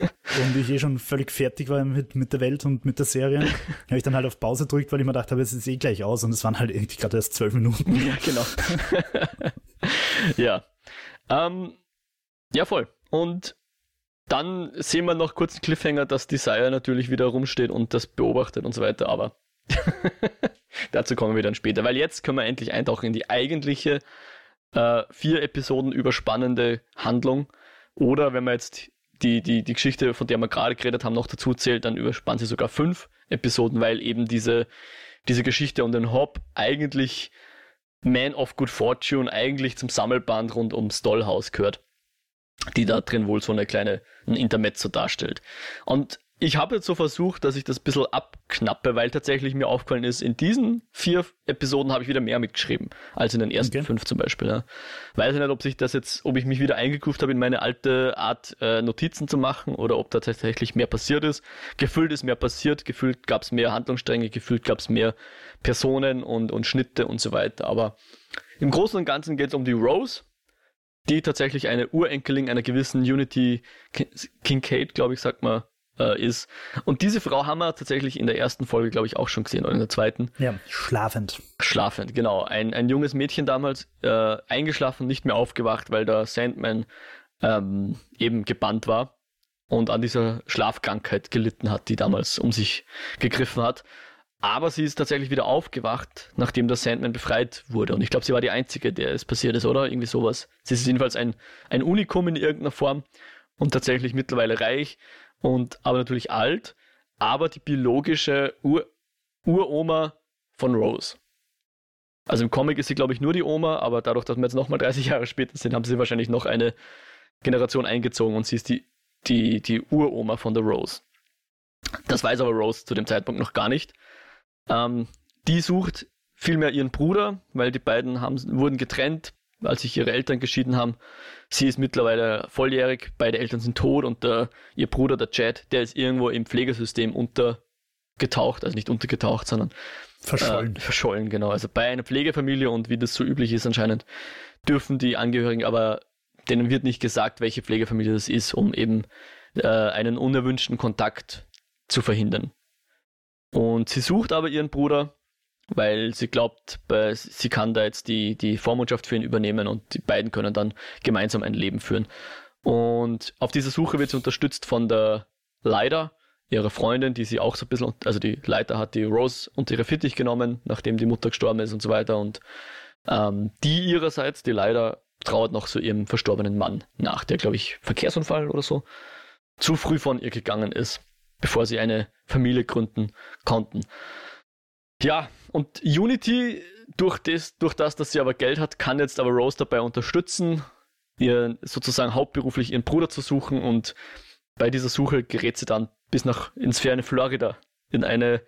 Und ich eh schon völlig fertig war mit, mit der Welt und mit der Serie, habe ich dann halt auf Pause gedrückt, weil ich mir gedacht habe, es ist eh gleich aus und es waren halt irgendwie gerade erst zwölf Minuten. Ja, genau. ja. Ähm, ja, voll. Und dann sehen wir noch kurz einen Cliffhanger, dass Desire natürlich wieder rumsteht und das beobachtet und so weiter, aber dazu kommen wir dann später, weil jetzt können wir endlich eintauchen in die eigentliche äh, vier Episoden überspannende Handlung. Oder wenn man jetzt die, die, die Geschichte, von der wir gerade geredet haben, noch dazu zählt, dann überspannt sie sogar fünf Episoden, weil eben diese, diese Geschichte um den Hop eigentlich man of Good Fortune eigentlich zum Sammelband rund ums Dollhaus gehört, die da drin wohl so eine kleine ein Intermezzo darstellt. Und ich habe jetzt so versucht, dass ich das ein bisschen abknappe, weil tatsächlich mir aufgefallen ist, in diesen vier Episoden habe ich wieder mehr mitgeschrieben, als in den ersten okay. fünf zum Beispiel. Ja. Weiß ich nicht, ob sich das jetzt, ob ich mich wieder eingekuft habe in meine alte Art, äh, Notizen zu machen oder ob da tatsächlich mehr passiert ist. Gefühlt ist mehr passiert, gefühlt gab es mehr Handlungsstränge, gefühlt gab es mehr Personen und, und Schnitte und so weiter. Aber im Großen und Ganzen geht es um die Rose, die tatsächlich eine Urenkelin einer gewissen Unity Kincaid, glaube ich, sagt man, äh, ist. Und diese Frau haben wir tatsächlich in der ersten Folge, glaube ich, auch schon gesehen oder in der zweiten. Ja, schlafend. Schlafend, genau. Ein, ein junges Mädchen damals, äh, eingeschlafen, nicht mehr aufgewacht, weil der Sandman ähm, eben gebannt war und an dieser Schlafkrankheit gelitten hat, die damals um sich gegriffen hat. Aber sie ist tatsächlich wieder aufgewacht, nachdem der Sandman befreit wurde. Und ich glaube, sie war die Einzige, der es passiert ist, oder? Irgendwie sowas. Sie ist jedenfalls ein, ein Unikum in irgendeiner Form und tatsächlich mittlerweile reich und aber natürlich alt, aber die biologische Ur Uroma von Rose. Also im Comic ist sie, glaube ich, nur die Oma, aber dadurch, dass wir jetzt nochmal 30 Jahre später sind, haben sie wahrscheinlich noch eine Generation eingezogen und sie ist die, die, die Uroma von der Rose. Das weiß aber Rose zu dem Zeitpunkt noch gar nicht. Ähm, die sucht vielmehr ihren Bruder, weil die beiden haben, wurden getrennt, als sich ihre Eltern geschieden haben. Sie ist mittlerweile volljährig, beide Eltern sind tot und der, ihr Bruder, der Chad, der ist irgendwo im Pflegesystem untergetaucht, also nicht untergetaucht, sondern verschollen. Äh, verschollen, genau. Also bei einer Pflegefamilie und wie das so üblich ist anscheinend, dürfen die Angehörigen aber, denen wird nicht gesagt, welche Pflegefamilie das ist, um eben äh, einen unerwünschten Kontakt zu verhindern. Und sie sucht aber ihren Bruder weil sie glaubt, sie kann da jetzt die, die Vormundschaft für ihn übernehmen und die beiden können dann gemeinsam ein Leben führen. Und auf dieser Suche wird sie unterstützt von der Leiter, ihrer Freundin, die sie auch so ein bisschen, also die Leiter hat die Rose unter ihre Fittich genommen, nachdem die Mutter gestorben ist und so weiter. Und ähm, die ihrerseits, die Leiter, trauert noch so ihrem verstorbenen Mann nach, der, glaube ich, Verkehrsunfall oder so, zu früh von ihr gegangen ist, bevor sie eine Familie gründen konnten. Ja, und Unity, durch das, durch das, dass sie aber Geld hat, kann jetzt aber Rose dabei unterstützen, ihr sozusagen hauptberuflich ihren Bruder zu suchen und bei dieser Suche gerät sie dann bis nach ins ferne Florida in eine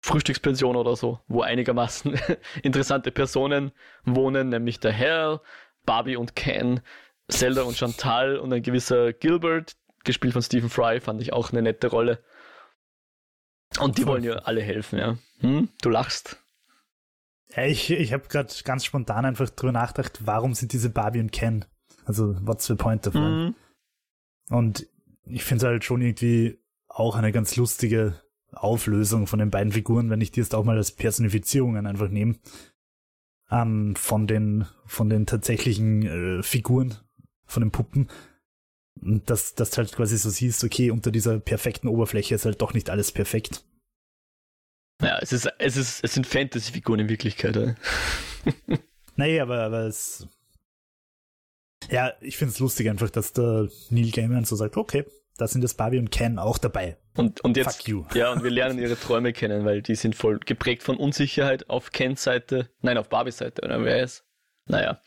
Frühstückspension oder so, wo einigermaßen interessante Personen wohnen, nämlich der Hal, Barbie und Ken, Zelda und Chantal und ein gewisser Gilbert, gespielt von Stephen Fry, fand ich auch eine nette Rolle. Und die wollen ihr alle helfen, ja. Hm? Du lachst. Ja, ich ich habe gerade ganz spontan einfach drüber nachgedacht, warum sind diese Barbie und Ken? Also, what's the point davon? Mhm. Und ich finde es halt schon irgendwie auch eine ganz lustige Auflösung von den beiden Figuren, wenn ich die jetzt auch mal als Personifizierungen einfach nehme. Ähm, von den, von den tatsächlichen äh, Figuren, von den Puppen. Und dass, dass du halt quasi so siehst, okay, unter dieser perfekten Oberfläche ist halt doch nicht alles perfekt. Ja, es ist, es ist, es sind Fantasy-Figuren in Wirklichkeit. Ja. nee, aber, aber es. Ja, ich finde es lustig einfach, dass der Neil Gaiman so sagt, okay, da sind das Barbie und Ken auch dabei. Und, und jetzt, Fuck you. ja, und wir lernen ihre Träume kennen, weil die sind voll geprägt von Unsicherheit auf Kens Seite, nein, auf Barbies Seite, oder wer ist? Naja.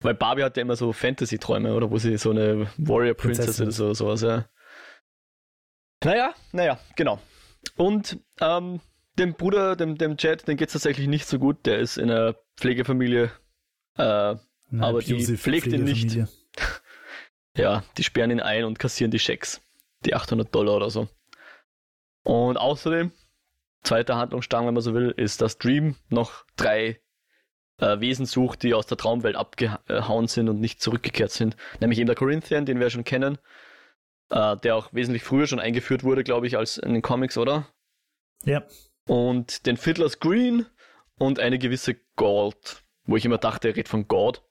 Weil Barbie hat ja immer so Fantasy-Träume, oder wo sie so eine Warrior Princess oder so, sowas, ja. Naja, naja, genau. Und ähm, dem Bruder, dem, dem Chad, dem geht es tatsächlich nicht so gut. Der ist in einer Pflegefamilie, äh, Na, aber die pflegt ihn nicht. ja, die sperren ihn ein und kassieren die Schecks. Die 800 Dollar oder so. Und außerdem, zweiter Handlungsstrang, wenn man so will, ist, dass Dream noch drei äh, Wesen sucht, die aus der Traumwelt abgehauen sind und nicht zurückgekehrt sind. Nämlich eben der Corinthian, den wir schon kennen, äh, der auch wesentlich früher schon eingeführt wurde, glaube ich, als in den Comics, oder? Ja. Und den Fiddler's Green und eine gewisse Gold, wo ich immer dachte, er redet von God.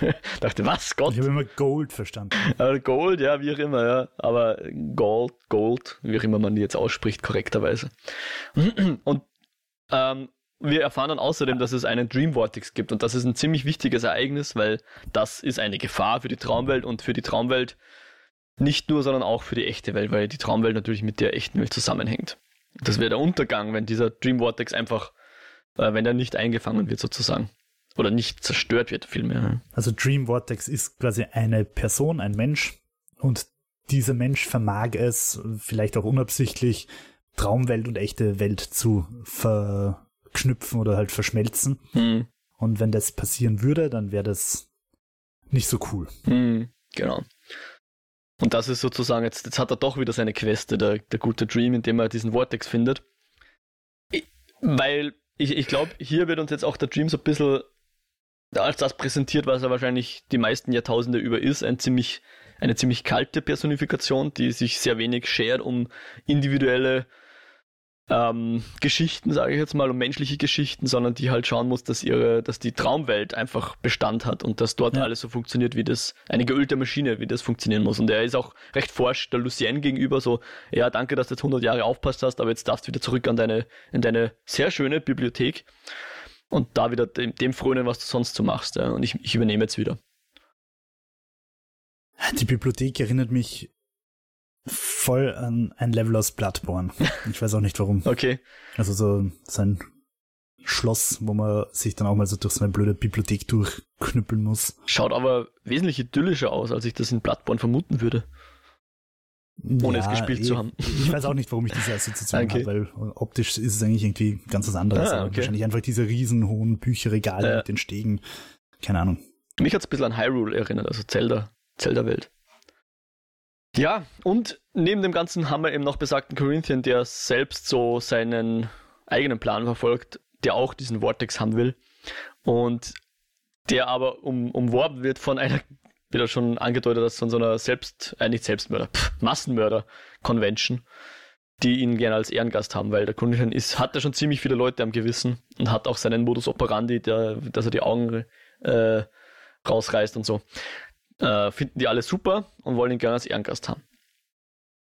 dachte, was, Gott? Ich habe immer Gold verstanden. Äh, Gold, ja, wie auch immer, ja. Aber Gold, Gold, wie auch immer man die jetzt ausspricht, korrekterweise. Und ähm, wir erfahren dann außerdem, dass es einen Dream Vortex gibt und das ist ein ziemlich wichtiges Ereignis, weil das ist eine Gefahr für die Traumwelt und für die Traumwelt nicht nur, sondern auch für die echte Welt, weil die Traumwelt natürlich mit der echten Welt zusammenhängt. Das wäre der Untergang, wenn dieser Dream Vortex einfach, äh, wenn er nicht eingefangen wird sozusagen. Oder nicht zerstört wird, vielmehr. Also Dream Vortex ist quasi eine Person, ein Mensch und dieser Mensch vermag es, vielleicht auch unabsichtlich, Traumwelt und echte Welt zu ver knüpfen oder halt verschmelzen. Hm. Und wenn das passieren würde, dann wäre das nicht so cool. Hm, genau. Und das ist sozusagen, jetzt, jetzt hat er doch wieder seine Queste, der, der gute Dream, indem er diesen Vortex findet. Ich, weil ich, ich glaube, hier wird uns jetzt auch der Dream so ein bisschen als das präsentiert, was er wahrscheinlich die meisten Jahrtausende über ist, ein ziemlich, eine ziemlich kalte Personifikation, die sich sehr wenig schert um individuelle ähm, Geschichten, sage ich jetzt mal, um menschliche Geschichten, sondern die halt schauen muss, dass ihre, dass die Traumwelt einfach Bestand hat und dass dort ja. alles so funktioniert, wie das, eine geölte Maschine, wie das funktionieren muss. Und er ist auch recht forsch der Lucienne gegenüber, so, ja, danke, dass du jetzt 100 Jahre aufpasst hast, aber jetzt darfst du wieder zurück an deine, in deine sehr schöne Bibliothek und da wieder dem, dem frönen, was du sonst so machst. Ja. Und ich, ich übernehme jetzt wieder. Die Bibliothek erinnert mich voll an ein Level aus Bloodborne. Ich weiß auch nicht warum. okay. Also so, so ein Schloss, wo man sich dann auch mal so durch so eine blöde Bibliothek durchknüppeln muss. Schaut aber wesentlich idyllischer aus, als ich das in Bloodborne vermuten würde. Ohne ja, es gespielt eh, zu haben. Ich weiß auch nicht, warum ich diese Assoziation okay. habe, weil optisch ist es eigentlich irgendwie ganz was anderes. Ah, okay. Wahrscheinlich einfach diese riesenhohen Bücherregale ja. mit den Stegen. Keine Ahnung. Mich hat es ein bisschen an Hyrule erinnert, also Zelda, Zelda-Welt. Ja, und neben dem Ganzen haben wir eben noch besagten Corinthian, der selbst so seinen eigenen Plan verfolgt, der auch diesen Vortex haben will. Und der aber um, umworben wird von einer, wie er schon angedeutet hat, von so einer Selbst, äh, nicht Selbstmörder, Massenmörder-Convention, die ihn gerne als Ehrengast haben, weil der Corinthian ist, hat ja schon ziemlich viele Leute am Gewissen und hat auch seinen Modus operandi, der, dass er die Augen äh, rausreißt und so äh, finden die alle super und wollen ihn gerne als Ehrengast haben.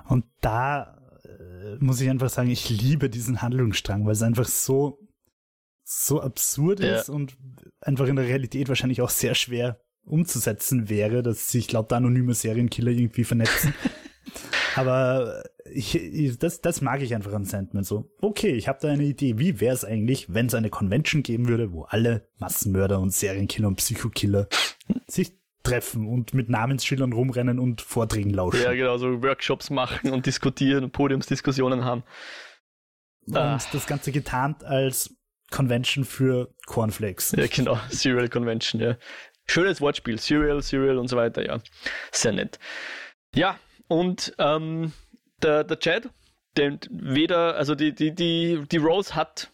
Und da äh, muss ich einfach sagen, ich liebe diesen Handlungsstrang, weil es einfach so, so absurd ja. ist und einfach in der Realität wahrscheinlich auch sehr schwer umzusetzen wäre, dass sich lauter anonyme Serienkiller irgendwie vernetzen. Aber ich, ich, das, das mag ich einfach an Sandman so. Okay, ich habe da eine Idee. Wie wäre es eigentlich, wenn es eine Convention geben würde, wo alle Massenmörder und Serienkiller und Psychokiller sich treffen und mit Namensschildern rumrennen und Vorträgen lauschen. Ja, genau, so Workshops machen und diskutieren, Podiumsdiskussionen haben. Und ah. das Ganze getarnt als Convention für Cornflakes. Ja, genau, Serial Convention, ja. Schönes Wortspiel, Serial, Serial und so weiter, ja. Sehr nett. Ja, und ähm, der, der Chad, der weder, also die, die, die, die Rose hat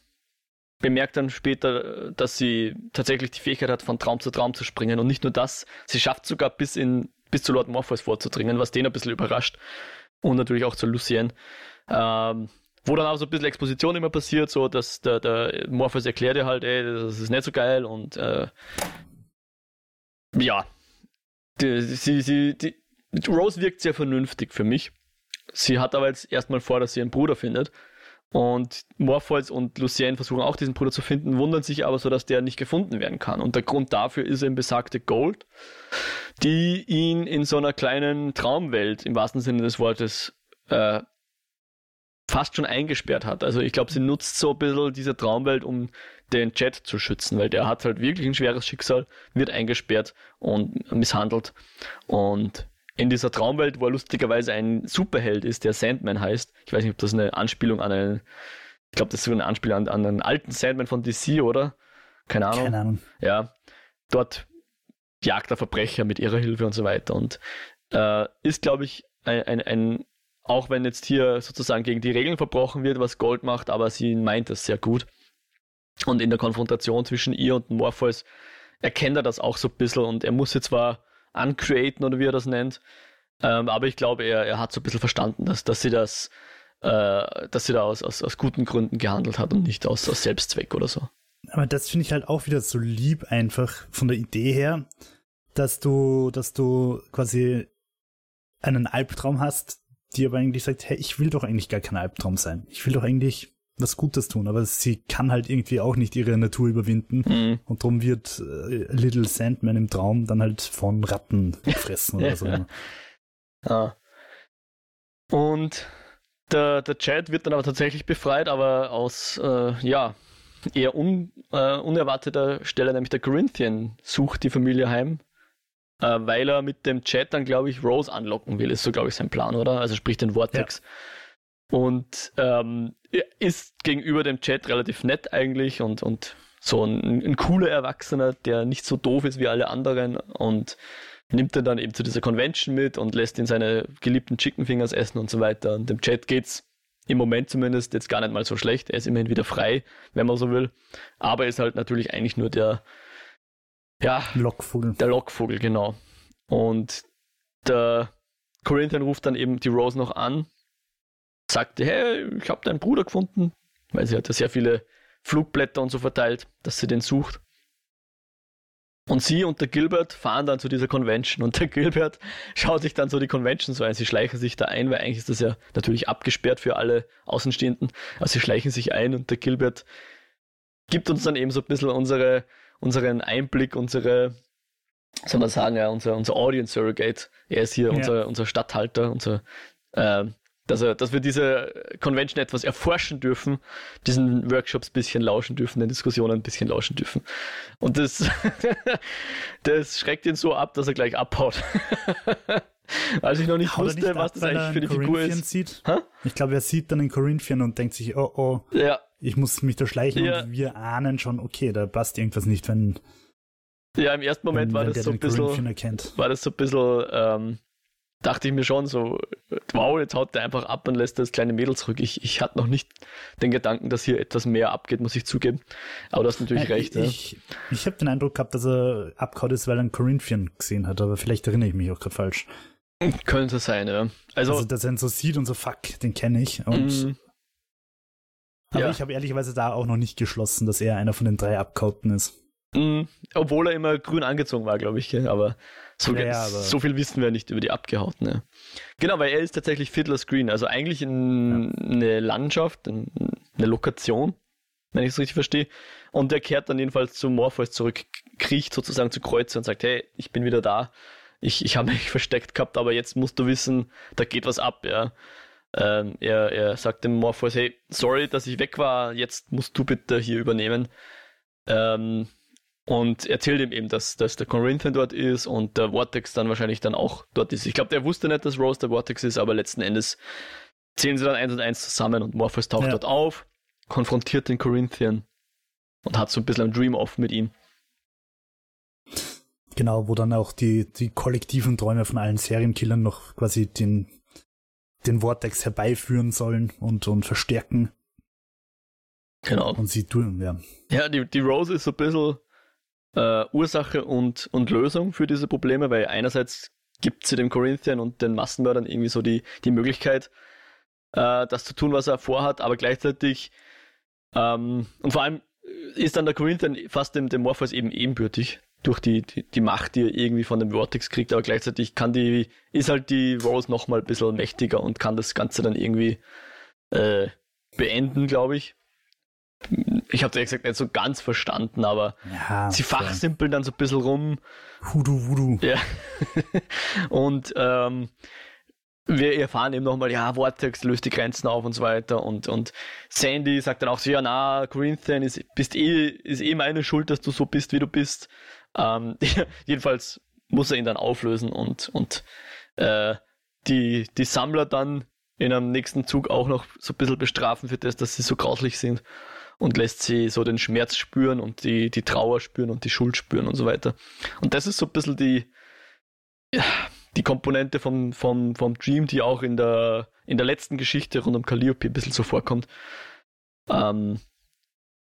bemerkt dann später, dass sie tatsächlich die Fähigkeit hat, von Traum zu Traum zu springen. Und nicht nur das, sie schafft sogar bis in bis zu Lord Morpheus vorzudringen, was den ein bisschen überrascht. Und natürlich auch zu Lucien. Ähm, wo dann auch so ein bisschen Exposition immer passiert, so dass der, der Morpheus erklärt ihr halt, ey, das ist nicht so geil und äh, ja. Die, sie, sie, die, Rose wirkt sehr vernünftig für mich. Sie hat aber jetzt erstmal vor, dass sie einen Bruder findet und Morpheus und Lucien versuchen auch diesen Bruder zu finden, wundern sich aber so, dass der nicht gefunden werden kann. Und der Grund dafür ist eben besagte Gold, die ihn in so einer kleinen Traumwelt, im wahrsten Sinne des Wortes, äh, fast schon eingesperrt hat. Also ich glaube, sie nutzt so ein bisschen diese Traumwelt, um den Jet zu schützen, weil der hat halt wirklich ein schweres Schicksal, wird eingesperrt und misshandelt. Und in dieser Traumwelt, wo er lustigerweise ein Superheld ist, der Sandman heißt. Ich weiß nicht, ob das eine Anspielung an einen, ich glaube, das ist eine Anspielung an, an einen alten Sandman von DC, oder? Keine Ahnung. Keine Ahnung. Ja, dort jagt er Verbrecher mit ihrer Hilfe und so weiter und äh, ist, glaube ich, ein, ein, ein, auch wenn jetzt hier sozusagen gegen die Regeln verbrochen wird, was Gold macht, aber sie meint das sehr gut. Und in der Konfrontation zwischen ihr und Morpheus erkennt er das auch so ein bisschen und er muss jetzt zwar uncreaten oder wie er das nennt. Ähm, aber ich glaube, er, er hat so ein bisschen verstanden, dass, dass sie das, äh, dass sie da aus, aus, aus guten Gründen gehandelt hat und nicht aus, aus Selbstzweck oder so. Aber das finde ich halt auch wieder so lieb einfach von der Idee her, dass du, dass du quasi einen Albtraum hast, die aber eigentlich sagt, hey, ich will doch eigentlich gar kein Albtraum sein. Ich will doch eigentlich was Gutes tun, aber sie kann halt irgendwie auch nicht ihre Natur überwinden mhm. und darum wird äh, Little Sandman im Traum dann halt von Ratten gefressen oder so. Ja. Und der, der Chad wird dann aber tatsächlich befreit, aber aus äh, ja eher un, äh, unerwarteter Stelle, nämlich der Corinthian sucht die Familie heim, äh, weil er mit dem Chat dann, glaube ich, Rose anlocken will, ist so, glaube ich, sein Plan, oder? Also sprich den Vortex. Ja und ähm, ist gegenüber dem Chat relativ nett eigentlich und, und so ein, ein cooler Erwachsener, der nicht so doof ist wie alle anderen und nimmt er dann eben zu dieser Convention mit und lässt ihn seine geliebten Chicken Fingers essen und so weiter. Und dem Chat geht's im Moment zumindest jetzt gar nicht mal so schlecht. Er ist immerhin wieder frei, wenn man so will. Aber ist halt natürlich eigentlich nur der, ja, Lockvogel. der Lockvogel, genau. Und der Corinthian ruft dann eben die Rose noch an, sagte, hey, ich habe deinen Bruder gefunden, weil sie hat ja sehr viele Flugblätter und so verteilt, dass sie den sucht. Und sie und der Gilbert fahren dann zu dieser Convention und der Gilbert schaut sich dann so die Convention so ein. Sie schleichen sich da ein, weil eigentlich ist das ja natürlich abgesperrt für alle Außenstehenden. Also sie schleichen sich ein und der Gilbert gibt uns dann eben so ein bisschen unsere, unseren Einblick, unsere, soll man sagen, ja, unser, unser Audience Surrogate. Er ist hier Ja. unser, unser Stadthalter, unser, äh, dass, er, dass wir diese Convention etwas erforschen dürfen, diesen Workshops ein bisschen lauschen dürfen, den Diskussionen ein bisschen lauschen dürfen. Und das, das schreckt ihn so ab, dass er gleich abhaut. Als ich noch nicht Haut wusste, nicht was ab, das weil eigentlich für die einen Figur ist. Sieht? Ich glaube, er sieht dann den Corinthian und denkt sich, oh oh, Ja, ich muss mich da schleichen Ja. und wir ahnen schon, okay, da passt irgendwas nicht, wenn, ja, im ersten Moment wenn, war wenn das so ein den Corinthian bisschen, erkennt. war das so ein bisschen, dachte ich mir schon so, wow, jetzt haut der einfach ab und lässt das kleine Mädel zurück. Ich, ich hatte noch nicht den Gedanken, dass hier etwas mehr abgeht, muss ich zugeben. Aber du hast natürlich Äh, recht. ja. Ich, ich habe den Eindruck gehabt, dass er abgehauen ist, weil er einen Corinthian gesehen hat, aber vielleicht erinnere ich mich auch gerade falsch. Könnte sein, ja. Also, Also, dass er ihn so sieht und so, fuck, den kenne ich. Und, mh, aber ja. ich habe ehrlicherweise da auch noch nicht geschlossen, dass er einer von den drei Abgehauten ist. mh, obwohl er immer grün angezogen war, glaube ich. Aber, so, Ja, ja, so viel wissen wir nicht über die Abgehauten. Ja. Genau, weil er ist tatsächlich Fiddler's Green. Also eigentlich in, eine Landschaft, in, eine Lokation, wenn ich es richtig verstehe. Und er kehrt dann jedenfalls zu Morpheus zurück, kriecht sozusagen zu Kreuze und sagt, hey, ich bin wieder da. Ich, ich habe mich versteckt gehabt, aber jetzt musst du wissen, da geht was ab, ja. Ähm, er, er sagt dem Morpheus, hey, sorry, dass ich weg war, jetzt musst du bitte hier übernehmen. Ähm, und erzählt ihm eben, dass, dass der Corinthian dort ist und der Vortex dann wahrscheinlich dann auch dort ist. Ich glaube, der wusste nicht, dass Rose der Vortex ist, aber letzten Endes zählen sie dann eins und eins zusammen und Morpheus taucht Ja. dort auf, konfrontiert den Corinthian und hat so ein bisschen ein Dream-Off mit ihm. Genau, wo dann auch die, die kollektiven Träume von allen Serienkillern noch quasi den, den Vortex herbeiführen sollen und, und verstärken Genau. und sie tun, ja. Ja, die, die Rose ist so ein bisschen äh, Ursache und, und Lösung für diese Probleme, weil einerseits gibt sie dem Corinthian und den Massenmördern irgendwie so die, die Möglichkeit, äh, das zu tun, was er vorhat, aber gleichzeitig ähm, und vor allem ist dann der Corinthian fast dem, dem Morpheus eben ebenbürtig durch die, die, die Macht, die er irgendwie von dem Vortex kriegt, aber gleichzeitig kann die, ist halt die Rose nochmal ein bisschen mächtiger und kann das Ganze dann irgendwie äh, beenden, glaube ich. Ich habe ehrlich gesagt nicht so ganz verstanden, aber ja sie fachsimpeln dann so ein bisschen rum. Hoodoo, Voodoo. Ja. und ähm, wir erfahren eben nochmal, ja, Vortex löst die Grenzen auf und so weiter. Und, und Sandy sagt dann auch so, ja, na, Corinthian ist, bist eh, ist eh meine Schuld, dass du so bist, wie du bist. Ähm, jedenfalls muss er ihn dann auflösen und, und äh, die, die Sammler dann in einem nächsten Zug auch noch so ein bisschen bestrafen für das, dass sie so grauslich sind und lässt sie so den Schmerz spüren und die, die Trauer spüren und die Schuld spüren und so weiter. Und das ist so ein bisschen die, die Komponente vom, vom, vom Dream, die auch in der, in der letzten Geschichte rund um Calliope ein bisschen so vorkommt. Ähm,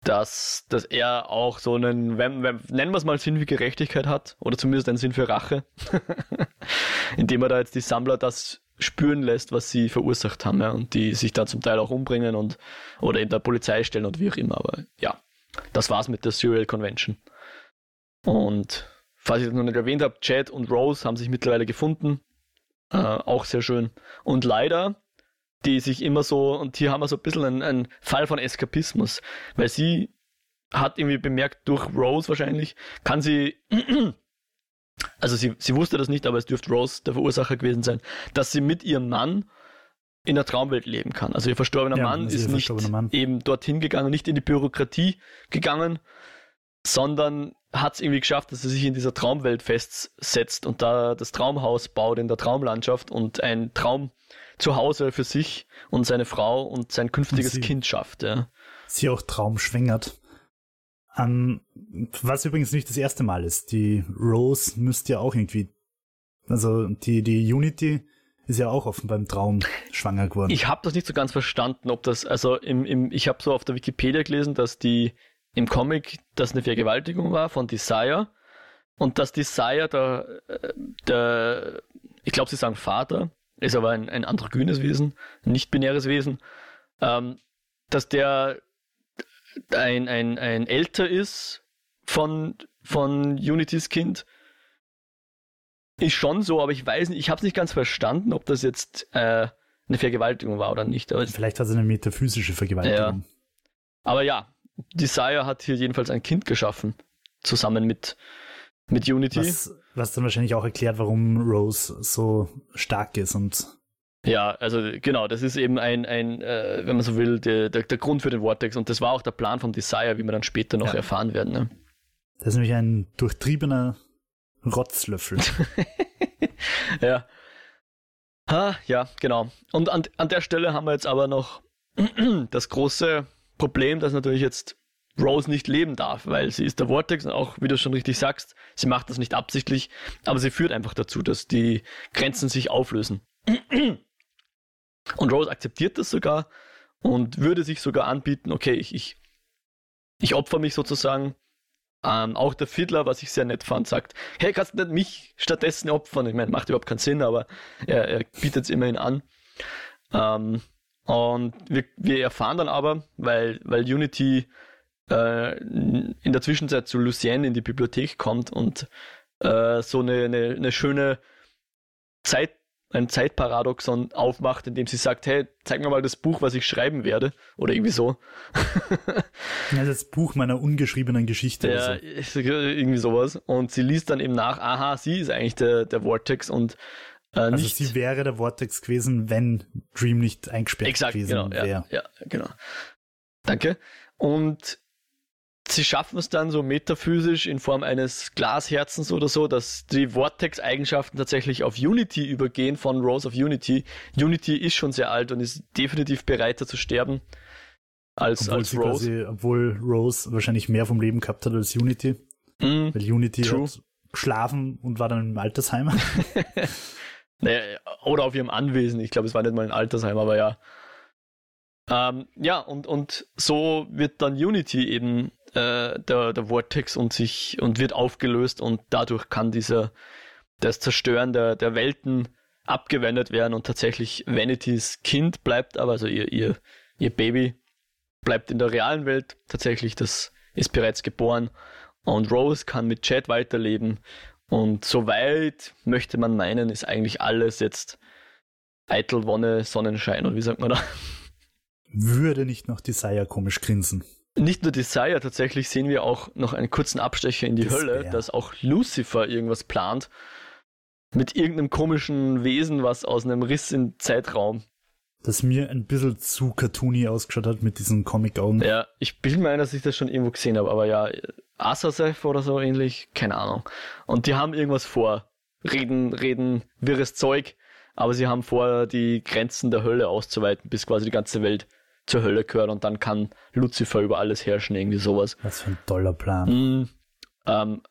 dass, dass er auch so einen, wenn, wenn, nennen wir es mal Sinn für Gerechtigkeit hat, oder zumindest einen Sinn für Rache, indem er da jetzt die Sammler das spüren lässt, was sie verursacht haben, ja, und die sich dann zum Teil auch umbringen und oder in der Polizei stellen und wie auch immer. Aber ja, das war's mit der Serial Convention. Und falls ich das noch nicht erwähnt habe, Chad und Rose haben sich mittlerweile gefunden. Äh, auch sehr schön. Und leider, die sich immer so, und hier haben wir so ein bisschen einen, einen Fall von Eskapismus, weil sie hat irgendwie bemerkt, durch Rose wahrscheinlich, kann sie, also sie, sie wusste das nicht, aber es dürfte Rose der Verursacher gewesen sein, dass sie mit ihrem Mann in der Traumwelt leben kann. Also ihr verstorbener Ja, Mann ist nicht Mann. eben dorthin gegangen, nicht in die Bürokratie gegangen, sondern hat es irgendwie geschafft, dass er sich in dieser Traumwelt festsetzt und da das Traumhaus baut in der Traumlandschaft und ein Traum zu Hause für sich und seine Frau und sein künftiges sie- Kind schafft. Ja. sie auch traumschwängert. Ähm, was übrigens nicht das erste Mal ist. Die Rose müsste ja auch irgendwie, also die, die Unity ist ja auch offen beim Traum schwanger geworden. Ich habe das nicht so ganz verstanden, ob das, also im, im, ich habe so auf der Wikipedia gelesen, dass die im Comic das eine Vergewaltigung war von Desire und dass Desire, der, äh, der ich glaube, sie sagen Vater, ist aber ein, ein androgynes Wesen, ein nicht-binäres Wesen, ähm, dass der ein, ein, ein älter ist von, von Unity's Kind. Ist schon so, aber ich weiß nicht, ich habe es nicht ganz verstanden, ob das jetzt äh, eine Vergewaltigung war oder nicht. Aber Vielleicht hat es eine metaphysische Vergewaltigung. Ja. Aber ja, Desire hat hier jedenfalls ein Kind geschaffen, zusammen mit, mit Unity. Was, was dann wahrscheinlich auch erklärt, warum Rose so stark ist und ja, also genau, das ist eben ein, ein äh, wenn man so will, der, der, der, Grund für den Vortex und das war auch der Plan von Desire, wie wir dann später noch ja. erfahren werden. Ne? Das ist nämlich ein durchtriebener Rotzlöffel. ja. Ha, ja, genau. Und an, an der Stelle haben wir jetzt aber noch das große Problem, dass natürlich jetzt Rose nicht leben darf, weil sie ist der Vortex und auch, wie du schon richtig sagst, sie macht das nicht absichtlich, aber sie führt einfach dazu, dass die Grenzen sich auflösen. Und Rose akzeptiert das sogar und würde sich sogar anbieten, okay, ich, ich, ich opfer mich sozusagen. Ähm, auch der Fiddler, was ich sehr nett fand, sagt, hey, kannst du nicht mich stattdessen opfern? Ich meine, macht überhaupt keinen Sinn, aber er, er bietet es immerhin an. Ähm, und wir, wir erfahren dann aber, weil, weil Unity äh, in der Zwischenzeit zu Lucienne in die Bibliothek kommt und äh, so eine, eine, eine schöne Zeit ein Zeitparadoxon aufmacht, indem sie sagt, hey, zeig mir mal das Buch, was ich schreiben werde. Oder irgendwie so. ja, das Buch meiner ungeschriebenen Geschichte. Ja, so. irgendwie sowas. Und sie liest dann eben nach, aha, sie ist eigentlich der, der Vortex und äh, also nicht, sie wäre der Vortex gewesen, wenn Dream nicht eingesperrt exakt, gewesen genau, wäre. Ja, ja, genau. Danke. Und sie schaffen es dann so metaphysisch in Form eines Glasherzens oder so, dass die Vortex-Eigenschaften tatsächlich auf Unity übergehen von Rose of Unity. Unity ist schon sehr alt und ist definitiv bereiter zu sterben als, obwohl als Rose. Quasi, obwohl Rose wahrscheinlich mehr vom Leben gehabt hat als Unity. Mm, weil Unity true. hat geschlafen und war dann im Altersheim. naja, oder auf ihrem Anwesen. Ich glaube, es war nicht mal ein Altersheim, aber ja. Ähm, ja, und, und so wird dann Unity eben äh, der, der Vortex und sich und wird aufgelöst und dadurch kann dieser das Zerstören der, der Welten abgewendet werden und tatsächlich Vanitys Kind bleibt, aber also ihr, ihr, ihr Baby bleibt in der realen Welt tatsächlich, das ist bereits geboren und Rose kann mit Chad weiterleben und soweit möchte man meinen, ist eigentlich alles jetzt eitel Wonne, Sonnenschein und wie sagt man da? Würde nicht noch Desire komisch grinsen. Nicht nur Desire, tatsächlich sehen wir auch noch einen kurzen Abstecher in die Despair. Hölle, dass auch Lucifer irgendwas plant. Mit irgendeinem komischen Wesen, was aus einem Riss im Zeitraum. Das mir ein bisschen zu cartoony ausgeschaut hat mit diesen Comic-Augen. Ja, ich bin mir ein, dass ich das schon irgendwo gesehen habe, aber ja, Asasef oder so ähnlich, keine Ahnung. Und die haben irgendwas vor. Reden, reden, wirres Zeug, aber sie haben vor, die Grenzen der Hölle auszuweiten, bis quasi die ganze Welt zur Hölle gehört und dann kann Lucifer über alles herrschen, irgendwie sowas. Was für ein toller Plan. Mm, ähm,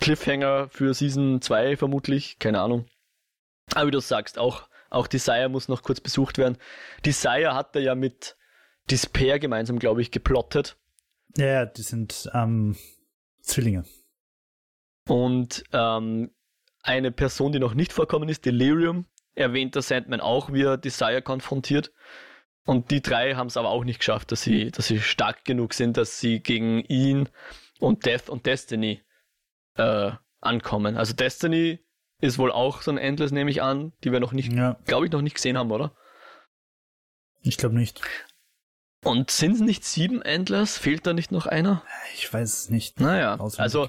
Cliffhanger für Season 2 vermutlich, keine Ahnung. Aber wie du sagst, auch, auch Desire muss noch kurz besucht werden. Desire hat er ja mit Despair gemeinsam, glaube ich, geplottet. Ja, die sind ähm, Zwillinge. Und ähm, eine Person, die noch nicht vorkommen ist, Delirium, erwähnt der Sandman auch, wie er Desire konfrontiert. Und die drei haben es aber auch nicht geschafft, dass sie, dass sie stark genug sind, dass sie gegen ihn und Death und Destiny äh, ankommen. Also Destiny ist wohl auch so ein Endless, nehme ich an, die wir noch nicht, ja. glaube ich, noch nicht gesehen haben, oder? Ich glaube nicht. Und sind es nicht sieben Endless? Fehlt da nicht noch einer? Ich weiß es nicht. Naja, Auswendig. also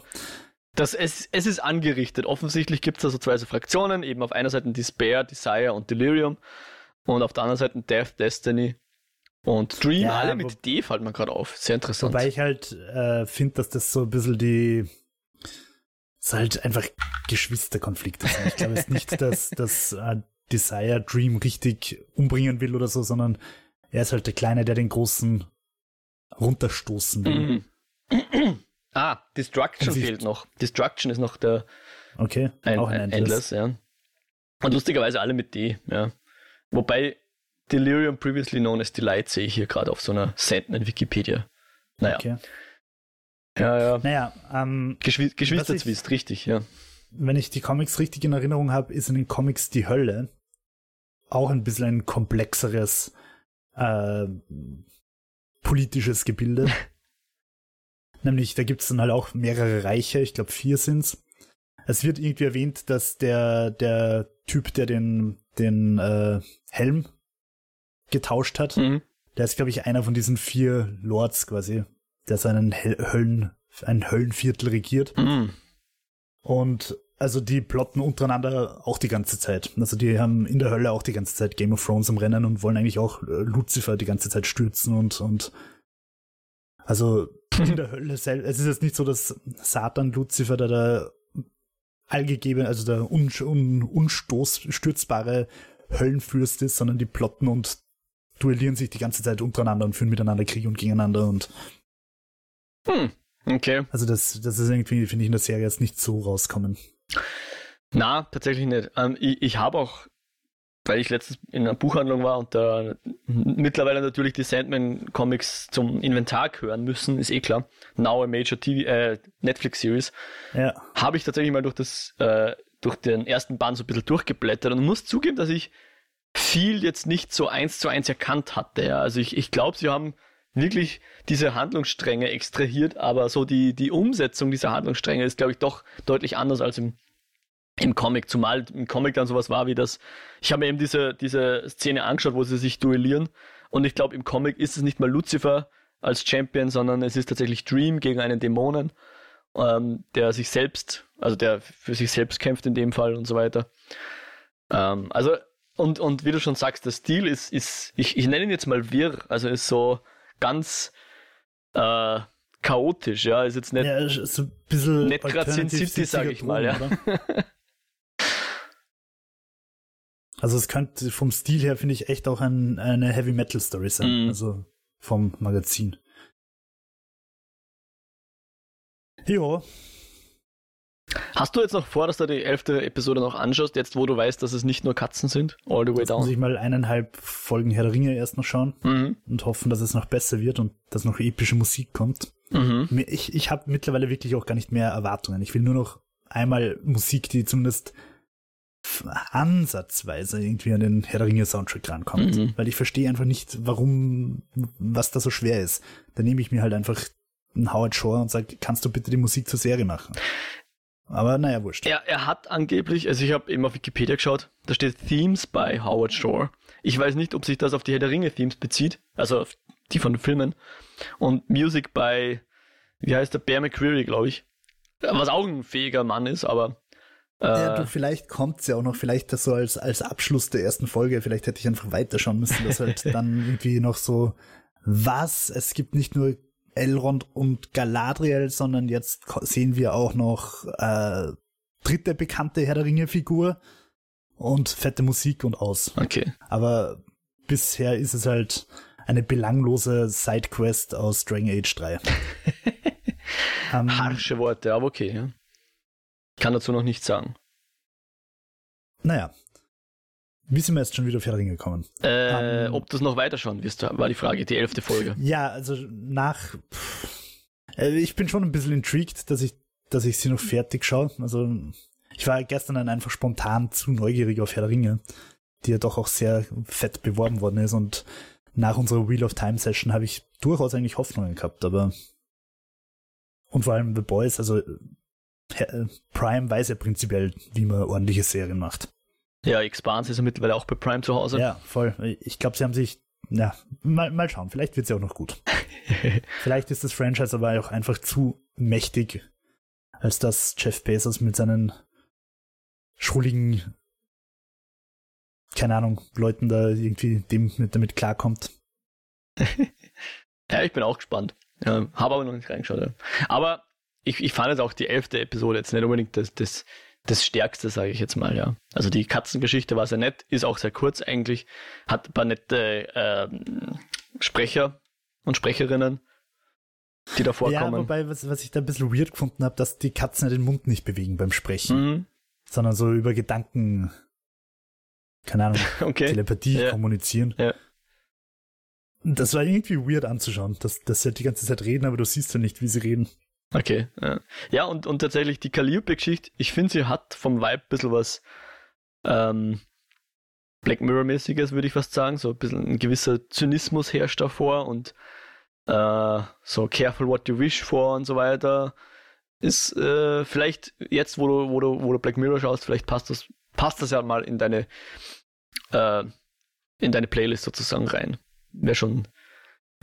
das, es, es ist angerichtet. Offensichtlich gibt es also zwei so Fraktionen, eben auf einer Seite Despair, Desire und Delirium. Und auf der anderen Seite Death, Destiny und Dream, ja, alle mit D fällt mir gerade auf. Sehr interessant. Wobei ich halt äh, finde, dass das so ein bisschen die ist halt einfach Geschwisterkonflikte sind. Ich glaube jetzt nicht, dass, dass äh, Desire Dream richtig umbringen will oder so, sondern er ist halt der Kleine, der den Großen runterstoßen will. Mhm. ah, Destruction fehlt noch. Destruction ist noch der Okay, ein, auch ein Endless. Endless, ja. Und lustigerweise alle mit D, ja. Wobei Delirium previously known as Delight sehe ich hier gerade auf so einer Sandman Wikipedia. Naja. Okay. Ja, ja. Naja, ähm, Geschwi Was Geschwisterzwist, richtig, ja. wenn ich die Comics richtig in Erinnerung habe, ist in den Comics die Hölle auch ein bisschen ein komplexeres äh, politisches Gebilde. Nämlich, da gibt es dann halt auch mehrere Reiche, ich glaube vier sind's. Es wird irgendwie erwähnt, dass der, der Typ, der den, den äh, Helm getauscht hat, Mhm. der ist, glaube ich, einer von diesen vier Lords quasi, der seinen Hel Höllen, ein Höllenviertel regiert. Mhm. Und also die plotten untereinander auch die ganze Zeit. Also die haben in der Hölle auch die ganze Zeit Game of Thrones am Rennen und wollen eigentlich auch äh, Lucifer die ganze Zeit stürzen und, und also in der Hölle selbst. Es ist jetzt nicht so, dass Satan Lucifer da der allgegeben, also der un, un, unstürzbare Höllenfürst ist, sondern die plotten und duellieren sich die ganze Zeit untereinander und führen miteinander Krieg und gegeneinander und Hm. Okay. also das, das ist irgendwie, finde ich, in der Serie jetzt nicht so rauskommen. Na, tatsächlich nicht. Ähm, ich ich habe auch, weil ich letztens in einer Buchhandlung war und da mittlerweile natürlich die Sandman-Comics zum Inventar gehören müssen, ist eh klar. Now a Major TV, äh, Netflix-Series. Ja. habe ich tatsächlich mal durch das, äh, durch den ersten Band so ein bisschen durchgeblättert und muss zugeben, dass ich viel jetzt nicht so eins zu eins erkannt hatte. Ja. Also ich, ich glaube, sie haben wirklich diese Handlungsstränge extrahiert, aber so die, die Umsetzung dieser Handlungsstränge ist, glaube ich, doch deutlich anders als im, im Comic. Zumal im Comic dann sowas war wie das, ich habe mir eben diese, diese Szene angeschaut, wo sie sich duellieren und ich glaube, im Comic ist es nicht mal Lucifer als Champion, sondern es ist tatsächlich Dream gegen einen Dämonen ähm, der sich selbst, also der für sich selbst kämpft in dem Fall und so weiter. Ähm, also, und, und wie du schon sagst, der Stil ist, ist ich, ich nenne ihn jetzt mal wirr, also ist so ganz äh, chaotisch, ja, ist jetzt nicht, Ja, so ein bisschen. nicht gerade Sin City, sag 70er ich mal, ja. Also es könnte vom Stil her, finde ich, echt auch ein, eine Heavy Metal Story sein. Mhm. Also vom Magazin. Jo, Hast du jetzt noch vor, dass du die elfte Episode noch anschaust, jetzt wo du weißt, dass es nicht nur Katzen sind? All the way jetzt muss down. ich mal eineinhalb Folgen Herr der Ringe erst noch schauen Mhm. und hoffen, dass es noch besser wird und dass noch epische Musik kommt. Mhm. Ich, ich habe mittlerweile wirklich auch gar nicht mehr Erwartungen. Ich will nur noch einmal Musik, die zumindest ansatzweise irgendwie an den Herr der Ringe Soundtrack rankommt. Mhm. Weil ich verstehe einfach nicht, warum, was da so schwer ist. Da nehme ich mir halt einfach einen Howard Shore und sage, kannst du bitte die Musik zur Serie machen? Aber naja, wurscht. Er, er hat angeblich, also ich habe eben auf Wikipedia geschaut, da steht Themes bei Howard Shore. Ich weiß nicht, ob sich das auf die Herr der Ringe Themes bezieht, also auf die von den Filmen. Und Music bei, wie heißt der, Bear McCreary, glaube ich. Was auch ein fähiger Mann ist, aber äh, Ja, du, vielleicht kommt's ja auch noch, vielleicht das so als, als Abschluss der ersten Folge, vielleicht hätte ich einfach weiterschauen müssen, dass halt dann irgendwie noch so, was, es gibt nicht nur Elrond und Galadriel, sondern jetzt sehen wir auch noch äh, dritte bekannte Herr der Ringe Figur und fette Musik und aus. okay. Aber bisher ist es halt eine belanglose Sidequest aus Dragon Age 3. ähm, Harsche Worte, aber okay, ja. Kann dazu noch nichts sagen. naja. Wie sind wir jetzt schon wieder auf Herr Ringe gekommen? Äh, Ähm. ob du es noch weiterschauen wirst, war die Frage, die elfte Folge. Ja, also nach. Pff, äh, ich bin schon ein bisschen intrigued, dass ich, dass ich sie noch fertig schaue. Also ich war gestern dann einfach spontan zu neugierig auf Herr Ringe, die ja doch auch sehr fett beworben worden ist. Und nach unserer Wheel of Time Session habe ich durchaus eigentlich Hoffnungen gehabt, aber und vor allem The Boys, also Herr- äh, Prime weiß ja prinzipiell, wie man ordentliche Serien macht. Ja, Expanse ist ja mittlerweile auch bei Prime zu Hause. Ja, voll. Ich glaube, sie haben sich, ja, mal, mal schauen, vielleicht wird sie auch noch gut. vielleicht ist das Franchise aber auch einfach zu mächtig, als dass Jeff Bezos mit seinen schrulligen, keine Ahnung, Leuten da irgendwie dem, mit, damit klarkommt. Ja, ich bin auch gespannt. Ja, Habe aber noch nicht reingeschaut. Ja. Aber ich, ich fand jetzt auch die elfte Episode jetzt nicht unbedingt das, das, das Stärkste, sage ich jetzt mal, ja. Also die Katzengeschichte war sehr nett, ist auch sehr kurz eigentlich, hat ein paar nette ähm, Sprecher und Sprecherinnen, die da Ja, vorkommen. wobei, was, was ich da ein bisschen weird gefunden habe, dass die Katzen ja den Mund nicht bewegen beim Sprechen, mhm. sondern so über Gedanken, keine Ahnung, Okay. Telepathie Ja. kommunizieren. Ja. Das war irgendwie weird anzuschauen, dass, dass sie halt die ganze Zeit reden, aber du siehst ja nicht, wie sie reden. Okay. Ja, ja und, und tatsächlich die Calliope-Geschichte, ich finde, sie hat vom Vibe ein bisschen was ähm, Black Mirror-mäßiges, würde ich fast sagen. So ein bisschen ein gewisser Zynismus herrscht davor und äh, so careful what you wish for und so weiter. Ist äh, vielleicht jetzt, wo du, wo du, wo du Black Mirror schaust, vielleicht passt das, passt das ja mal in deine äh, in deine Playlist sozusagen rein. Wäre schon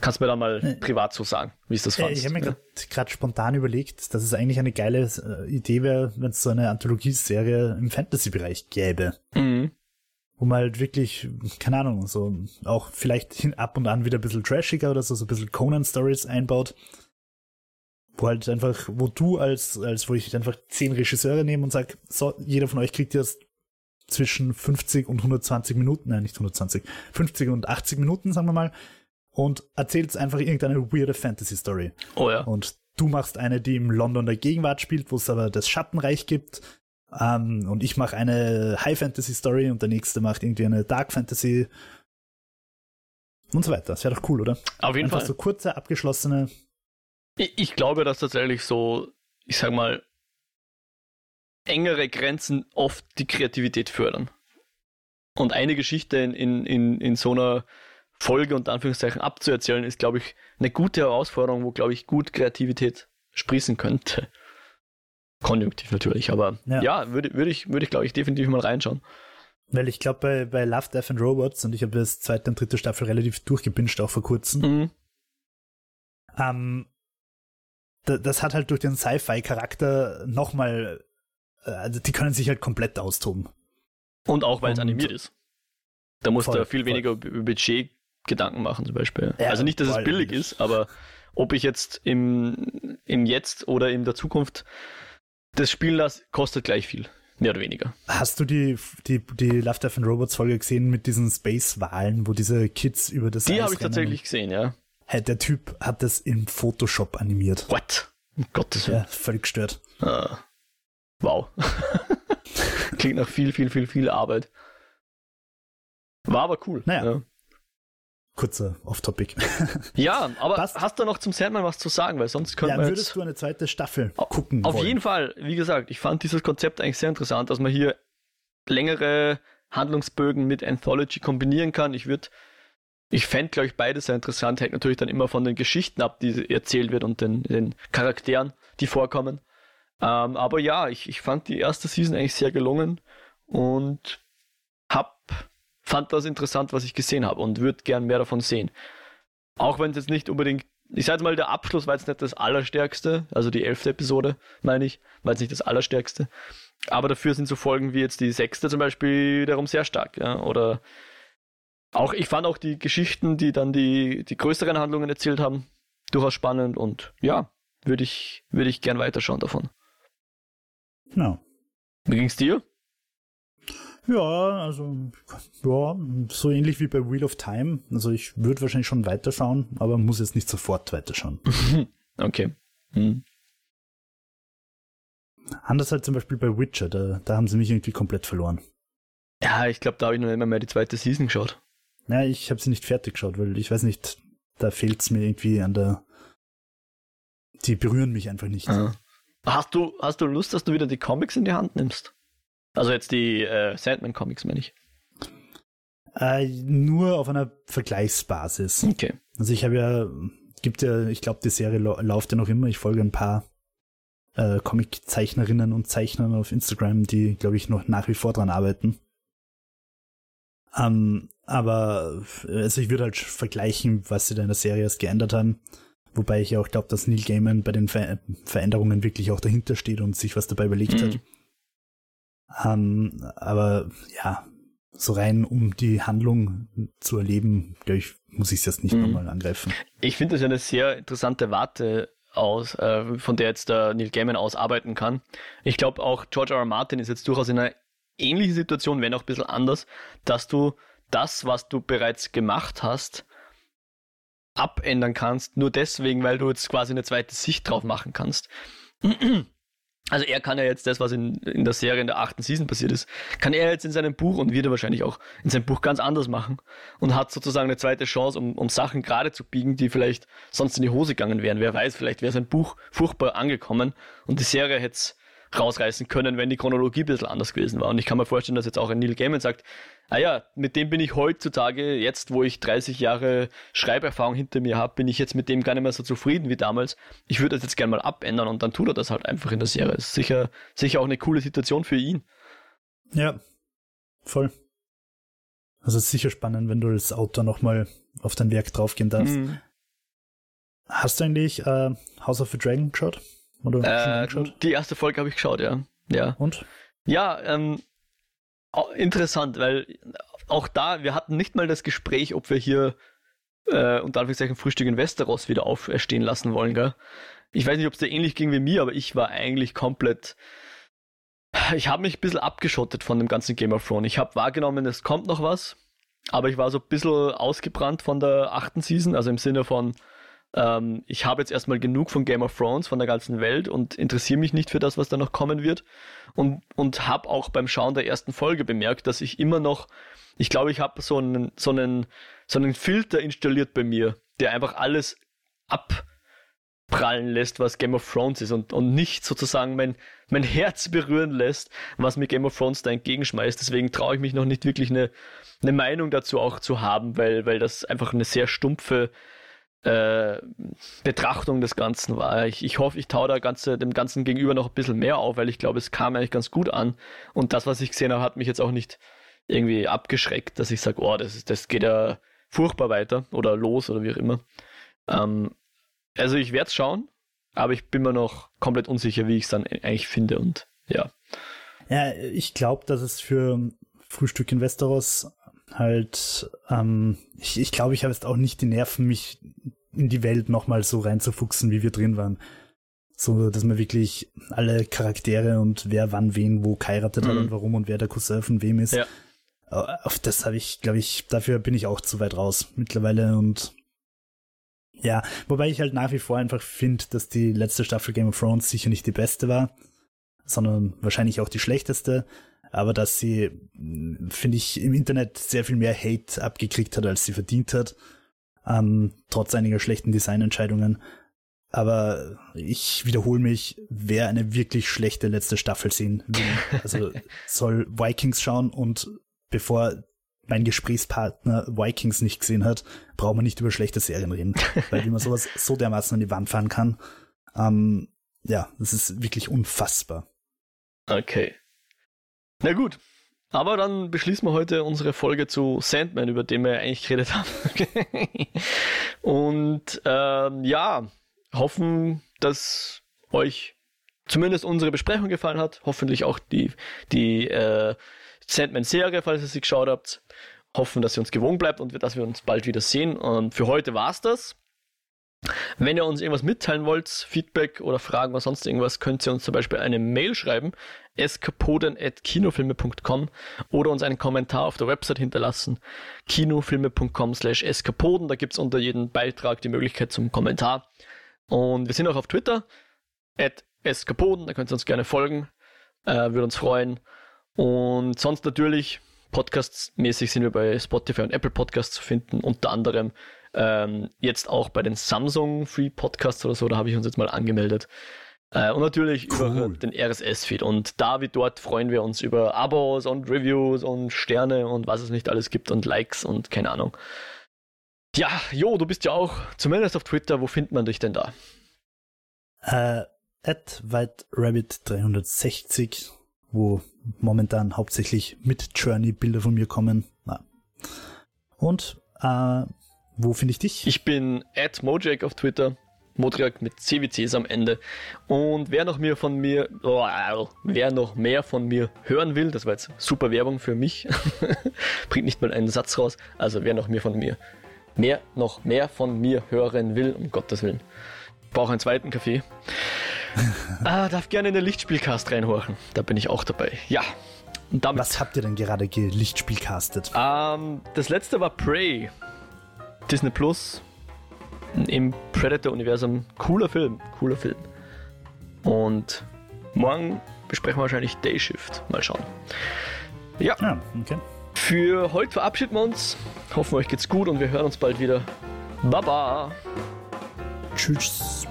Kannst du mir da mal äh, privat so sagen, wie es das fandst? Ich habe mir gerade spontan überlegt, dass es eigentlich eine geile äh, Idee wäre, wenn es so eine Anthologieserie im Fantasy-Bereich gäbe. Mhm. Wo man halt wirklich, keine Ahnung, so auch vielleicht ab und an wieder ein bisschen trashiger oder so, so ein bisschen Conan-Stories einbaut. Wo halt einfach, wo du als, als wo ich einfach zehn Regisseure nehme und sag, so, jeder von euch kriegt jetzt zwischen 50 und 120 Minuten, nein, nicht 120, 50 und 80 Minuten, sagen wir mal, und erzählst einfach irgendeine weirde Fantasy-Story. Oh ja. Und du machst eine, die im London der Gegenwart spielt, wo es aber das Schattenreich gibt. Um, und ich mache eine High-Fantasy-Story und der nächste macht irgendwie eine Dark-Fantasy. Und so weiter. Das wäre doch cool, oder? Auf jeden Einfach Fall. so kurze, abgeschlossene. Ich, ich glaube, dass tatsächlich so, ich sag mal, engere Grenzen oft die Kreativität fördern. Und eine Geschichte in, in, in, in so einer Folge und Anführungszeichen abzuerzählen, ist, glaube ich, eine gute Herausforderung, wo, glaube ich, gut Kreativität sprießen könnte. Konjunktiv natürlich, aber ja, ja würde, würde ich, würde ich, glaube ich, definitiv mal reinschauen. Weil ich glaube, bei, bei Love, Death and Robots, und ich habe das zweite und dritte Staffel relativ durchgebinscht, auch vor kurzem, mhm. ähm, das hat halt durch den Sci-Fi-Charakter nochmal, äh, also die können sich halt komplett austoben. Und auch, weil es animiert ist. Da musst du viel voll. weniger Budget Gedanken machen zum Beispiel. Ja, also nicht, dass es billig ist, aber ob ich jetzt im, im Jetzt oder in der Zukunft das spielen lasse, kostet gleich viel. Mehr oder weniger. Hast du die, die, die Love, Death and Robots Folge gesehen mit diesen Space-Wahlen, wo diese Kids über das Die habe ich tatsächlich gesehen, ja. Hey, der Typ hat das in Photoshop animiert. What? Um Gottes Willen. Ja, völlig gestört. Ah. Wow. Klingt nach viel, viel, viel, viel Arbeit. War aber cool. Naja. Ja kurzer Off-Topic. ja, aber Passt. hast du noch zum Sandman was zu sagen? Weil sonst können ja, wir würdest du eine zweite Staffel gucken Auf wollen. jeden Fall. Wie gesagt, ich fand dieses Konzept eigentlich sehr interessant, dass man hier längere Handlungsbögen mit Anthology kombinieren kann. Ich würde, ich fände, glaube ich, beides sehr interessant. Hängt natürlich dann immer von den Geschichten ab, die erzählt wird und den, den Charakteren, die vorkommen. Ähm, aber ja, ich, ich fand die erste Season eigentlich sehr gelungen und hab fand das interessant, was ich gesehen habe und würde gern mehr davon sehen. Auch wenn es jetzt nicht unbedingt, ich sage mal, der Abschluss war jetzt nicht das Allerstärkste, also die elfte Episode, meine ich, war jetzt nicht das Allerstärkste. Aber dafür sind so Folgen wie jetzt die sechste zum Beispiel darum sehr stark, ja. Oder auch, ich fand auch die Geschichten, die dann die, die größeren Handlungen erzählt haben, durchaus spannend und ja, würde ich, würde ich gern weiterschauen davon. No. Wie ging's dir? Ja, also ja, so ähnlich wie bei Wheel of Time. Also ich würde wahrscheinlich schon weiterschauen, aber muss jetzt nicht sofort weiterschauen. okay. Hm. Anders halt zum Beispiel bei Witcher, da, da haben sie mich irgendwie komplett verloren. Ja, ich glaube, da habe ich noch immer mehr die zweite Season geschaut. Ja, ich habe sie nicht fertig geschaut, weil ich weiß nicht, da fehlt es mir irgendwie an der. Die berühren mich einfach nicht. Ah. Hast du, hast du Lust, dass du wieder die Comics in die Hand nimmst? Also jetzt die äh, Sandman-Comics, meine ich. Äh, nur auf einer Vergleichsbasis. Okay. Also ich habe ja, gibt ja, ich glaube, die Serie läuft ja noch immer. Ich folge ein paar äh, Comic-Zeichnerinnen und Zeichnern auf Instagram, die, glaube ich, noch nach wie vor dran arbeiten. Ähm, aber also ich würde halt vergleichen, was sie da in der Serie erst geändert haben. Wobei ich ja auch glaube, dass Neil Gaiman bei den Ver Veränderungen wirklich auch dahinter steht und sich was dabei überlegt mhm. hat. Ähm, aber ja, so rein um die Handlung zu erleben, glaube ich, muss ich es jetzt nicht mhm. nochmal angreifen. Ich finde das ja eine sehr interessante Warte aus, äh, von der jetzt der Neil Gaiman aus arbeiten kann. Ich glaube auch George R. R. Martin ist jetzt durchaus in einer ähnlichen Situation, wenn auch ein bisschen anders, dass du das, was du bereits gemacht hast, abändern kannst, nur deswegen, weil du jetzt quasi eine zweite Sicht drauf machen kannst. Also er kann ja jetzt das, was in, in der Serie in der achten Season passiert ist, kann er jetzt in seinem Buch und wird er wahrscheinlich auch in seinem Buch ganz anders machen und hat sozusagen eine zweite Chance, um, um Sachen gerade zu biegen, die vielleicht sonst in die Hose gegangen wären. Wer weiß, vielleicht wäre sein Buch furchtbar angekommen und die Serie hätte es rausreißen können, wenn die Chronologie ein bisschen anders gewesen war. Und ich kann mir vorstellen, dass jetzt auch ein Neil Gaiman sagt, ah ja, mit dem bin ich heutzutage, jetzt wo ich 30 Jahre Schreiberfahrung hinter mir habe, bin ich jetzt mit dem gar nicht mehr so zufrieden wie damals. Ich würde das jetzt gerne mal abändern und dann tut er das halt einfach in der Serie. Ist sicher, sicher auch eine coole Situation für ihn. Ja, voll. Also es ist sicher spannend, wenn du als Autor nochmal auf dein Werk draufgehen darfst. Mhm. Hast du eigentlich äh, House of the Dragon geschaut? Oder äh, die erste Folge habe ich geschaut, ja. ja. Und? Ja, ähm, interessant, weil auch da, wir hatten nicht mal das Gespräch, ob wir hier äh, unter Anführungszeichen Frühstück in Westeros wieder auferstehen lassen wollen, gell? Ich weiß nicht, ob es dir ähnlich ging wie mir, aber ich war eigentlich komplett. Ich habe mich ein bisschen abgeschottet von dem ganzen Game of Thrones. Ich habe wahrgenommen, es kommt noch was, aber ich war so ein bisschen ausgebrannt von der achten Season, also im Sinne von, ähm, ich habe jetzt erstmal genug von Game of Thrones, von der ganzen Welt und interessiere mich nicht für das, was da noch kommen wird. Und, und habe auch beim Schauen der ersten Folge bemerkt, dass ich immer noch, ich glaube, ich habe so einen, so, einen, so einen Filter installiert bei mir, der einfach alles abprallen lässt, was Game of Thrones ist und, und nicht sozusagen mein, mein Herz berühren lässt, was mir Game of Thrones da entgegenschmeißt. Deswegen traue ich mich noch nicht wirklich eine, eine Meinung dazu auch zu haben, weil, weil das einfach eine sehr stumpfe äh, Betrachtung des Ganzen war. Ich, ich hoffe, ich tau da ganze, dem Ganzen gegenüber noch ein bisschen mehr auf, weil ich glaube, es kam eigentlich ganz gut an. Und das, was ich gesehen habe, hat mich jetzt auch nicht irgendwie abgeschreckt, dass ich sage, oh, das, das geht ja furchtbar weiter oder los oder wie auch immer. Ähm, also ich werde es schauen, aber ich bin mir noch komplett unsicher, wie ich es dann eigentlich finde und ja. Ja, ich glaube, dass es für Frühstück in Westeros halt, ähm, ich, ich glaube, ich habe jetzt auch nicht die Nerven, mich in die Welt nochmal so reinzufuchsen, wie wir drin waren. So, dass man wirklich alle Charaktere und wer wann wen wo geheiratet mhm. hat und warum und wer der Cousin von wem ist. Ja. Äh, auf das habe ich, glaube ich, dafür bin ich auch zu weit raus mittlerweile und ja, wobei ich halt nach wie vor einfach finde, dass die letzte Staffel Game of Thrones sicher nicht die beste war, sondern wahrscheinlich auch die schlechteste aber dass sie, finde ich, im Internet sehr viel mehr Hate abgekriegt hat, als sie verdient hat, ähm, trotz einiger schlechten Designentscheidungen. Aber ich wiederhole mich, wer eine wirklich schlechte letzte Staffel sehen will, also soll Vikings schauen und bevor mein Gesprächspartner Vikings nicht gesehen hat, braucht man nicht über schlechte Serien reden, weil wie man sowas so dermaßen an die Wand fahren kann, ähm, ja, das ist wirklich unfassbar. Okay. Na gut. Aber dann beschließen wir heute unsere Folge zu Sandman, über den wir eigentlich geredet haben. Und ähm, ja, hoffen, dass euch zumindest unsere Besprechung gefallen hat. Hoffentlich auch die, die äh, Sandman-Serie, falls ihr sie geschaut habt. Hoffen, dass ihr uns gewogen bleibt und dass wir uns bald wieder sehen. Und für heute war's das. Wenn ihr uns irgendwas mitteilen wollt, Feedback oder Fragen oder sonst irgendwas, könnt ihr uns zum Beispiel eine Mail schreiben, eskapoden.kinofilme.com oder uns einen Kommentar auf der Website hinterlassen, kinofilme.com slash eskapoden. Da gibt es unter jedem Beitrag die Möglichkeit zum Kommentar. Und wir sind auch auf Twitter, eskapoden, da könnt ihr uns gerne folgen, äh, würde uns freuen. Und sonst natürlich, podcastmäßig sind wir bei Spotify und Apple Podcasts zu finden, unter anderem ähm, jetzt auch bei den Samsung Free Podcasts oder so, da habe ich uns jetzt mal angemeldet. Äh, und natürlich cool. über den RSS-Feed. Und da wie dort freuen wir uns über Abos und Reviews und Sterne und was es nicht alles gibt und Likes und keine Ahnung. Ja, Jo, du bist ja auch zumindest auf Twitter. Wo findet man dich denn da? Äh, at WhiteRabbit360, wo momentan hauptsächlich mit Journey Bilder von mir kommen. Und äh, wo finde ich dich? Ich bin at Mojak auf Twitter. Modriak mit CWCs am Ende. Und wer noch mehr von mir, oh, wer noch mehr von mir hören will, das war jetzt super Werbung für mich, bringt nicht mal einen Satz raus. Also wer noch mehr von mir, mehr noch mehr von mir hören will, um Gottes Willen, brauche einen zweiten Kaffee. ah, darf gerne in den Lichtspielcast reinhorchen. Da bin ich auch dabei. Ja. Was habt ihr denn gerade gelichtspielcastet? Ähm, das letzte war Prey. Disney Plus im Predator-Universum. Cooler Film, cooler Film. Und Morgen besprechen wir wahrscheinlich Day Shift. Mal schauen. Ja. Ja, okay. Für heute verabschieden wir uns. Hoffen euch geht's gut und wir hören uns bald wieder. Baba. Tschüss.